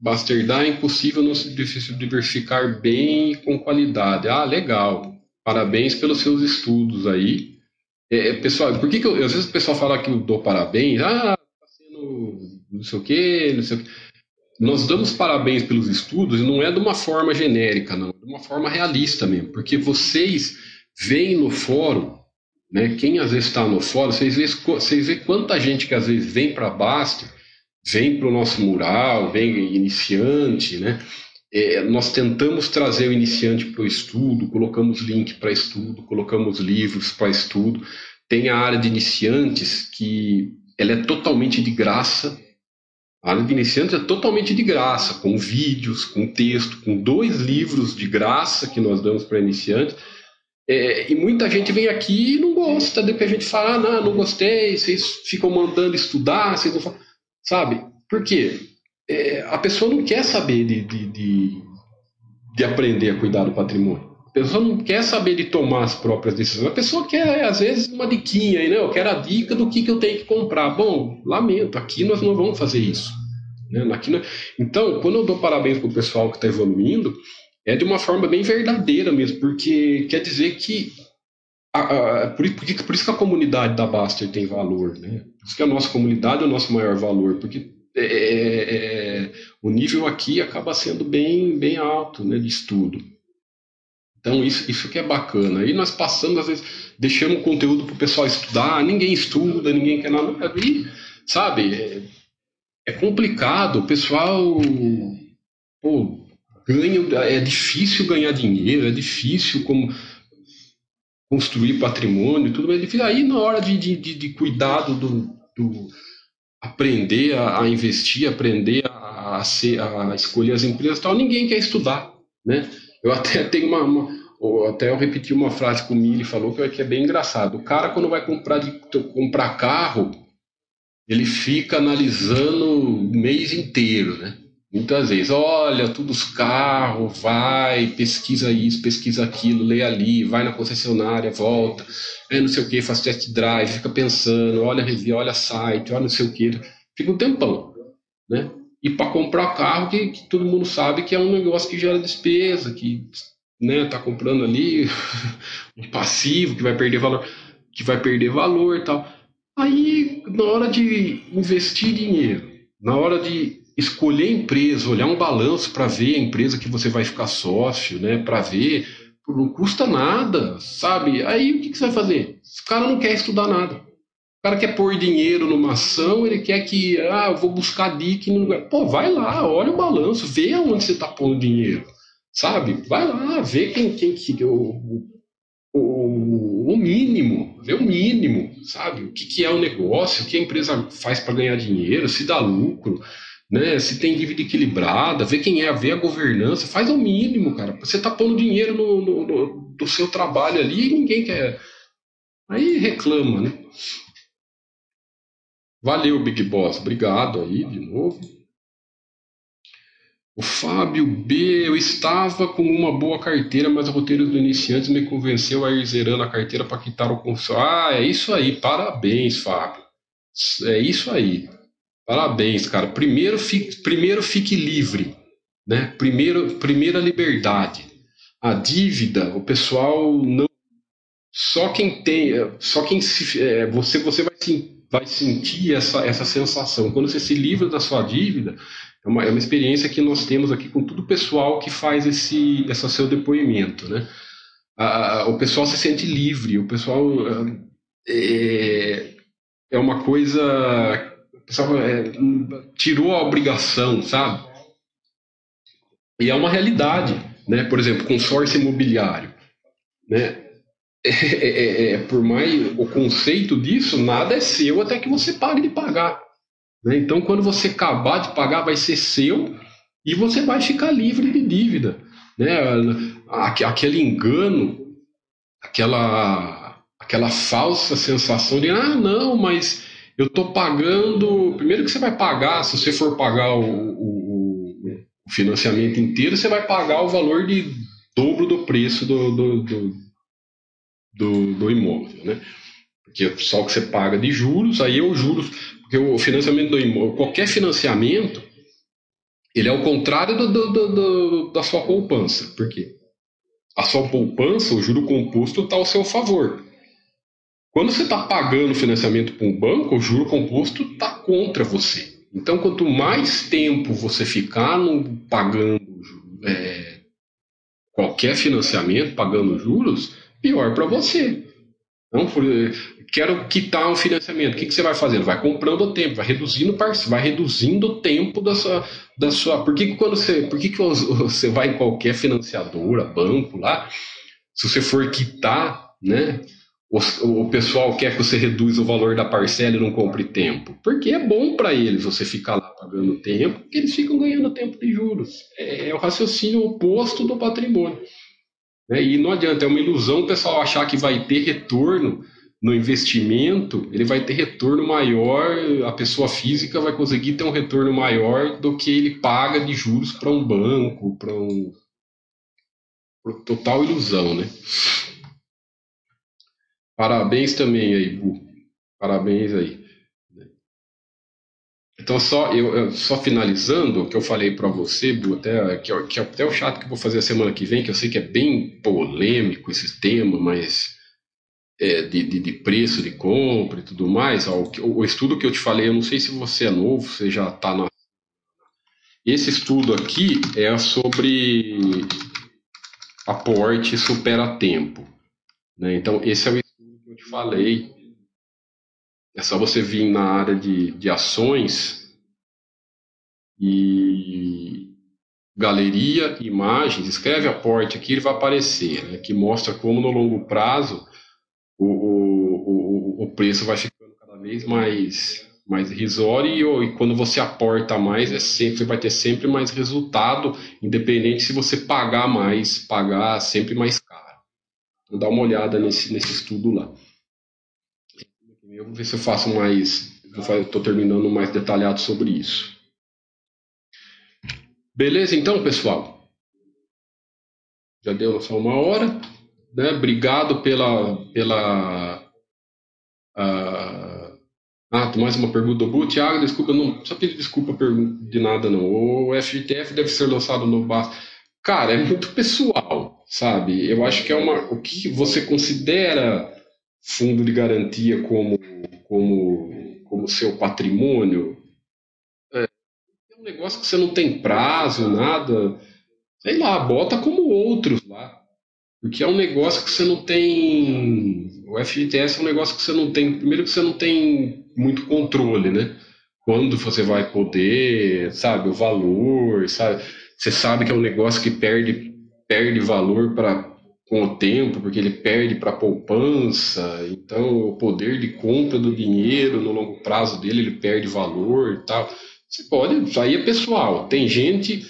Baster dá é impossível não se diversificar bem e com qualidade. Ah, legal. Parabéns pelos seus estudos aí. É, é pessoal, por que, que eu, às vezes o pessoal fala que eu dou parabéns? Ah, tá sendo não sei o quê, não sei o quê nós damos parabéns pelos estudos e não é de uma forma genérica, não, de uma forma realista mesmo, porque vocês veem no fórum, né, quem às vezes está no fórum, vocês veem, vocês veem quanta gente que às vezes vem para Basto, vem para o nosso mural, vem iniciante, né? É, nós tentamos trazer o iniciante para o estudo, colocamos link para estudo, colocamos livros para estudo. Tem a área de iniciantes que ela é totalmente de graça, a área de iniciantes é totalmente de graça, com vídeos, com texto, com dois livros de graça que nós damos para iniciantes. É, e muita gente vem aqui e não gosta, que a gente fala, ah, não, não gostei, vocês ficam mandando estudar, vocês não falam. Sabe? Por quê? É, a pessoa não quer saber de, de, de, de aprender a cuidar do patrimônio. A pessoa não quer saber de tomar as próprias decisões. A pessoa quer, às vezes, uma diquinha, né? eu quero a dica do que, que eu tenho que comprar. Bom, lamento, aqui nós não vamos fazer isso. Né? Aqui não... Então, quando eu dou parabéns para o pessoal que está evoluindo, é de uma forma bem verdadeira mesmo, porque quer dizer que. A, a, por, por, por, isso que a comunidade da Baster tem valor, né? Por isso que a nossa comunidade é o nosso maior valor, porque é, é, é o nível aqui acaba sendo bem, bem alto né, de estudo. Então, isso, isso que é bacana. Aí nós passamos, às vezes, deixamos conteúdo para o pessoal estudar, ninguém estuda, ninguém quer nada. E, sabe, é, é complicado. O pessoal pô, ganha, é difícil ganhar dinheiro, é difícil como construir patrimônio, tudo, mas é difícil. Aí, na hora de, de, de, cuidado do, do aprender a, a, investir, aprender a, a, ser, a escolher as empresas tal, ninguém quer estudar, né? Eu até [laughs] tenho uma, uma até eu repeti uma frase que o Mili falou que é, que é bem engraçado. O cara quando vai comprar de, comprar carro, ele fica analisando o mês inteiro, né? Muitas vezes, olha, todos os carros, vai, pesquisa isso, pesquisa aquilo, lê ali, vai na concessionária, volta, é não sei o que, faz test drive, fica pensando, olha review, olha site, olha não sei o que, fica um tempão, né? E para comprar carro que, que, todo mundo sabe que é um negócio que gera despesa, que né, tá comprando ali [laughs] um passivo que vai perder valor, que vai perder valor e tal. Aí, na hora de investir dinheiro, na hora de escolher empresa, olhar um balanço para ver a empresa que você vai ficar sócio, né, para ver, não custa nada, sabe? Aí o que, que você vai fazer? Esse cara não quer estudar nada. O cara quer pôr dinheiro numa ação, ele quer que, ah, eu vou buscar dica no lugar. Pô, vai lá, olha o balanço, vê aonde você está pondo dinheiro, sabe? Vai lá, vê quem, quem que o, o, o mínimo, vê o mínimo, sabe? O que, que é o negócio, o que a empresa faz para ganhar dinheiro, se dá lucro, né? Se tem dívida equilibrada, vê quem é, vê a governança, faz o mínimo, cara. Você está pondo dinheiro no, no, no, do seu trabalho ali e ninguém quer. Aí reclama, né? Valeu, Big Boss. Obrigado aí de novo. O Fábio B. Eu estava com uma boa carteira, mas o roteiro do iniciante me convenceu a ir zerando a carteira para quitar o console. Ah, é isso aí. Parabéns, Fábio. É isso aí. Parabéns, cara. Primeiro fique, primeiro fique livre. Né? Primeiro, primeira liberdade. A dívida, o pessoal não. Só quem tem. Só quem se. É, você, você vai se vai sentir essa, essa sensação. Quando você se livra da sua dívida, é uma, é uma experiência que nós temos aqui com todo o pessoal que faz esse, esse seu depoimento. Né? A, o pessoal se sente livre, o pessoal é, é uma coisa. O pessoal é, tirou a obrigação, sabe? E é uma realidade. Né? Por exemplo, consórcio imobiliário. Né? [laughs] É, é, é, por mais o conceito disso, nada é seu até que você pague de pagar. Né? Então, quando você acabar de pagar, vai ser seu e você vai ficar livre de dívida. Né? Aquele engano, aquela, aquela falsa sensação de, ah, não, mas eu estou pagando. Primeiro que você vai pagar, se você for pagar o, o, o financiamento inteiro, você vai pagar o valor de dobro do preço do, do, do do, do imóvel, né? Porque só o que você paga de juros, aí eu juros, porque o financiamento do imóvel, qualquer financiamento, ele é o contrário do, do, do, da sua poupança. Por quê? A sua poupança, o juro composto está ao seu favor. Quando você está pagando financiamento para um banco, o juro composto está contra você. Então, quanto mais tempo você ficar no, pagando é, qualquer financiamento, pagando juros, pior para você. Não, quero quitar um financiamento. O que, que você vai fazendo? Vai comprando o tempo, vai reduzindo vai reduzindo o tempo da sua. Da sua por que, quando você. Por que, que [laughs] você vai em qualquer financiadora, banco lá, se você for quitar, né? O, o pessoal quer que você reduza o valor da parcela e não compre tempo. Porque é bom para eles você ficar lá pagando tempo, porque eles ficam ganhando tempo de juros. É, é o raciocínio oposto do patrimônio. Né? E não adianta, é uma ilusão o pessoal achar que vai ter retorno no investimento, ele vai ter retorno maior, a pessoa física vai conseguir ter um retorno maior do que ele paga de juros para um banco, para um. Total ilusão, né? Parabéns também aí, Bu. Parabéns aí. Então, só, eu, só finalizando o que eu falei para você, Bu, até, que, é, que é até o chato que eu vou fazer a semana que vem, que eu sei que é bem polêmico esse tema, mas é, de, de, de, preço de compra e tudo mais. Ó, o, o, estudo que eu te falei, eu não sei se você é novo, você já está na. Esse estudo aqui é sobre aporte supera tempo. Né? Então, esse é o estudo que eu te falei é só você vir na área de, de ações e galeria, imagens, escreve aporte aqui, ele vai aparecer, né, que mostra como no longo prazo o, o, o, o preço vai ficando cada vez mais, mais irrisório e, quando você aporta mais, é sempre, vai ter sempre mais resultado, independente se você pagar mais, pagar sempre mais caro. Vou dar uma olhada nesse, nesse estudo lá. Vou ver se eu faço mais. Estou terminando mais detalhado sobre isso. Beleza, então, pessoal? Já deu só uma hora. Né? Obrigado pela. pela uh... Ah, mais uma pergunta do Bu. Tiago, desculpa, não só pedir desculpa de nada, não. O FGTF deve ser lançado no BAS. Cara, é muito pessoal, sabe? Eu acho que é uma. O que você considera fundo de garantia como, como, como seu patrimônio, é, é um negócio que você não tem prazo, nada. Sei lá, bota como outros lá. Porque é um negócio que você não tem. o FGTS é um negócio que você não tem. Primeiro que você não tem muito controle, né? Quando você vai poder, sabe, o valor, sabe? Você sabe que é um negócio que perde, perde valor para com o tempo, porque ele perde para a poupança, então o poder de compra do dinheiro no longo prazo dele ele perde valor e tal. Você pode, isso aí é pessoal. Tem gente,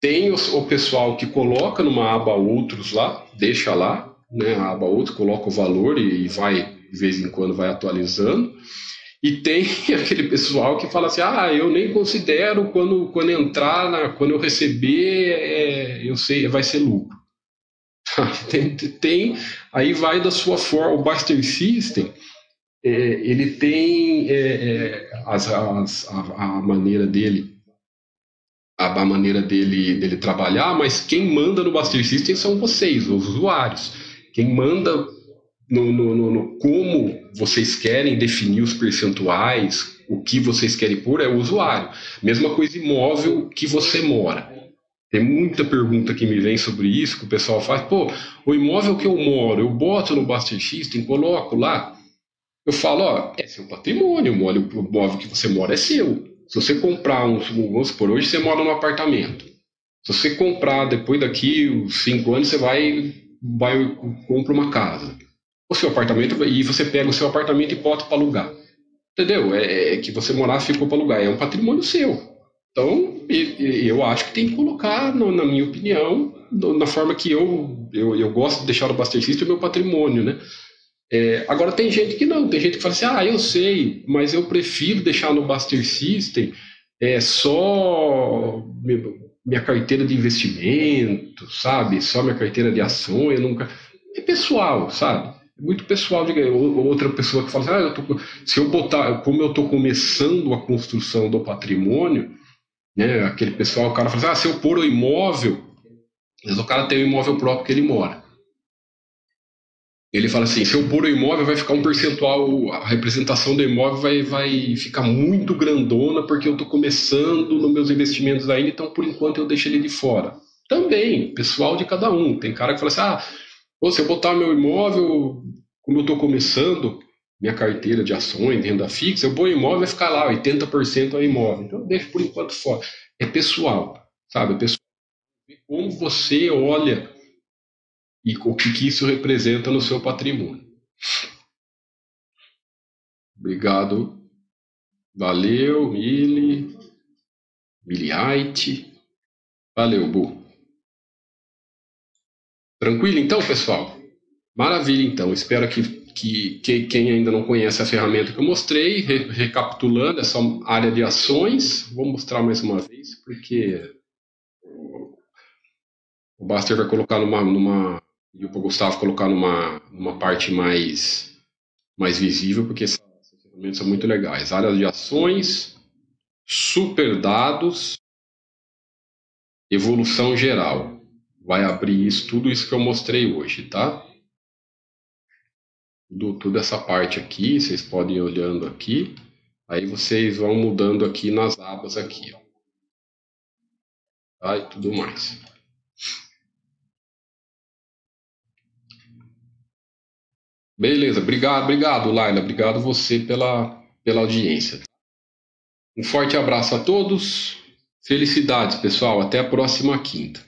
tem o, o pessoal que coloca numa aba outros lá, deixa lá, né, a aba outros, coloca o valor e, e vai, de vez em quando, vai atualizando. E tem [laughs] aquele pessoal que fala assim: ah, eu nem considero quando, quando entrar, na, quando eu receber, é, eu sei, vai ser lucro. [laughs] tem, tem, aí vai da sua forma. O Buster System, é, ele tem é, é, as, as, a, a, maneira dele. A, a, maneira dele, dele trabalhar, mas quem manda no Buster System são vocês, os usuários. Quem manda no, no, no, no como vocês querem definir os percentuais, o que vocês querem pôr é o usuário. Mesma coisa imóvel que você mora. Tem muita pergunta que me vem sobre isso, que o pessoal faz. Pô, o imóvel que eu moro, eu boto no Buster System, coloco lá. Eu falo, ó, é seu patrimônio, o imóvel que você mora é seu. Se você comprar um, vamos supor, hoje você mora num apartamento. Se você comprar depois daqui uns cinco anos, você vai, vai compra uma casa. O seu apartamento, e você pega o seu apartamento e bota para alugar. Entendeu? É, é que você morar ficou para alugar. É um patrimônio seu. Então, eu acho que tem que colocar, na minha opinião, na forma que eu, eu, eu gosto de deixar o System o meu patrimônio, né? É, agora tem gente que não, tem gente que fala assim, ah, eu sei, mas eu prefiro deixar no Buster System é, só minha carteira de investimento, sabe? Só minha carteira de ações, eu nunca... É pessoal, sabe? É muito pessoal de outra pessoa que fala assim, ah, eu tô, se eu botar, como eu estou começando a construção do patrimônio, né? Aquele pessoal, o cara fala assim, ah, se eu pôr o imóvel, mas o cara tem o imóvel próprio que ele mora. Ele fala assim, se eu pôr o imóvel, vai ficar um percentual, a representação do imóvel vai, vai ficar muito grandona, porque eu estou começando nos meus investimentos ainda, então por enquanto eu deixo ele de fora. Também, pessoal de cada um. Tem cara que fala assim, ah, se eu botar meu imóvel, como eu estou começando, minha carteira de ações, renda fixa, eu vou imóvel vai ficar lá, 80% é imóvel. Então deixo por enquanto fora. É pessoal, sabe? É pessoal. Como você olha e o que, que isso representa no seu patrimônio. Obrigado. Valeu, Mili. Miliite. Valeu, Bu. Tranquilo então, pessoal? Maravilha então. Espero que que, que, quem ainda não conhece a ferramenta que eu mostrei, re, recapitulando essa área de ações, vou mostrar mais uma vez, porque o Baster vai colocar numa, numa e o Gustavo colocar numa, numa parte mais, mais visível, porque essas ferramentas são muito legais. Área de ações, super dados, evolução geral. Vai abrir isso, tudo isso que eu mostrei hoje, tá? Do, toda essa parte aqui, vocês podem ir olhando aqui, aí vocês vão mudando aqui nas abas aqui, ó. Tá? E tudo mais. Beleza, obrigado, obrigado, Laila, obrigado você pela, pela audiência. Um forte abraço a todos, felicidades, pessoal, até a próxima quinta.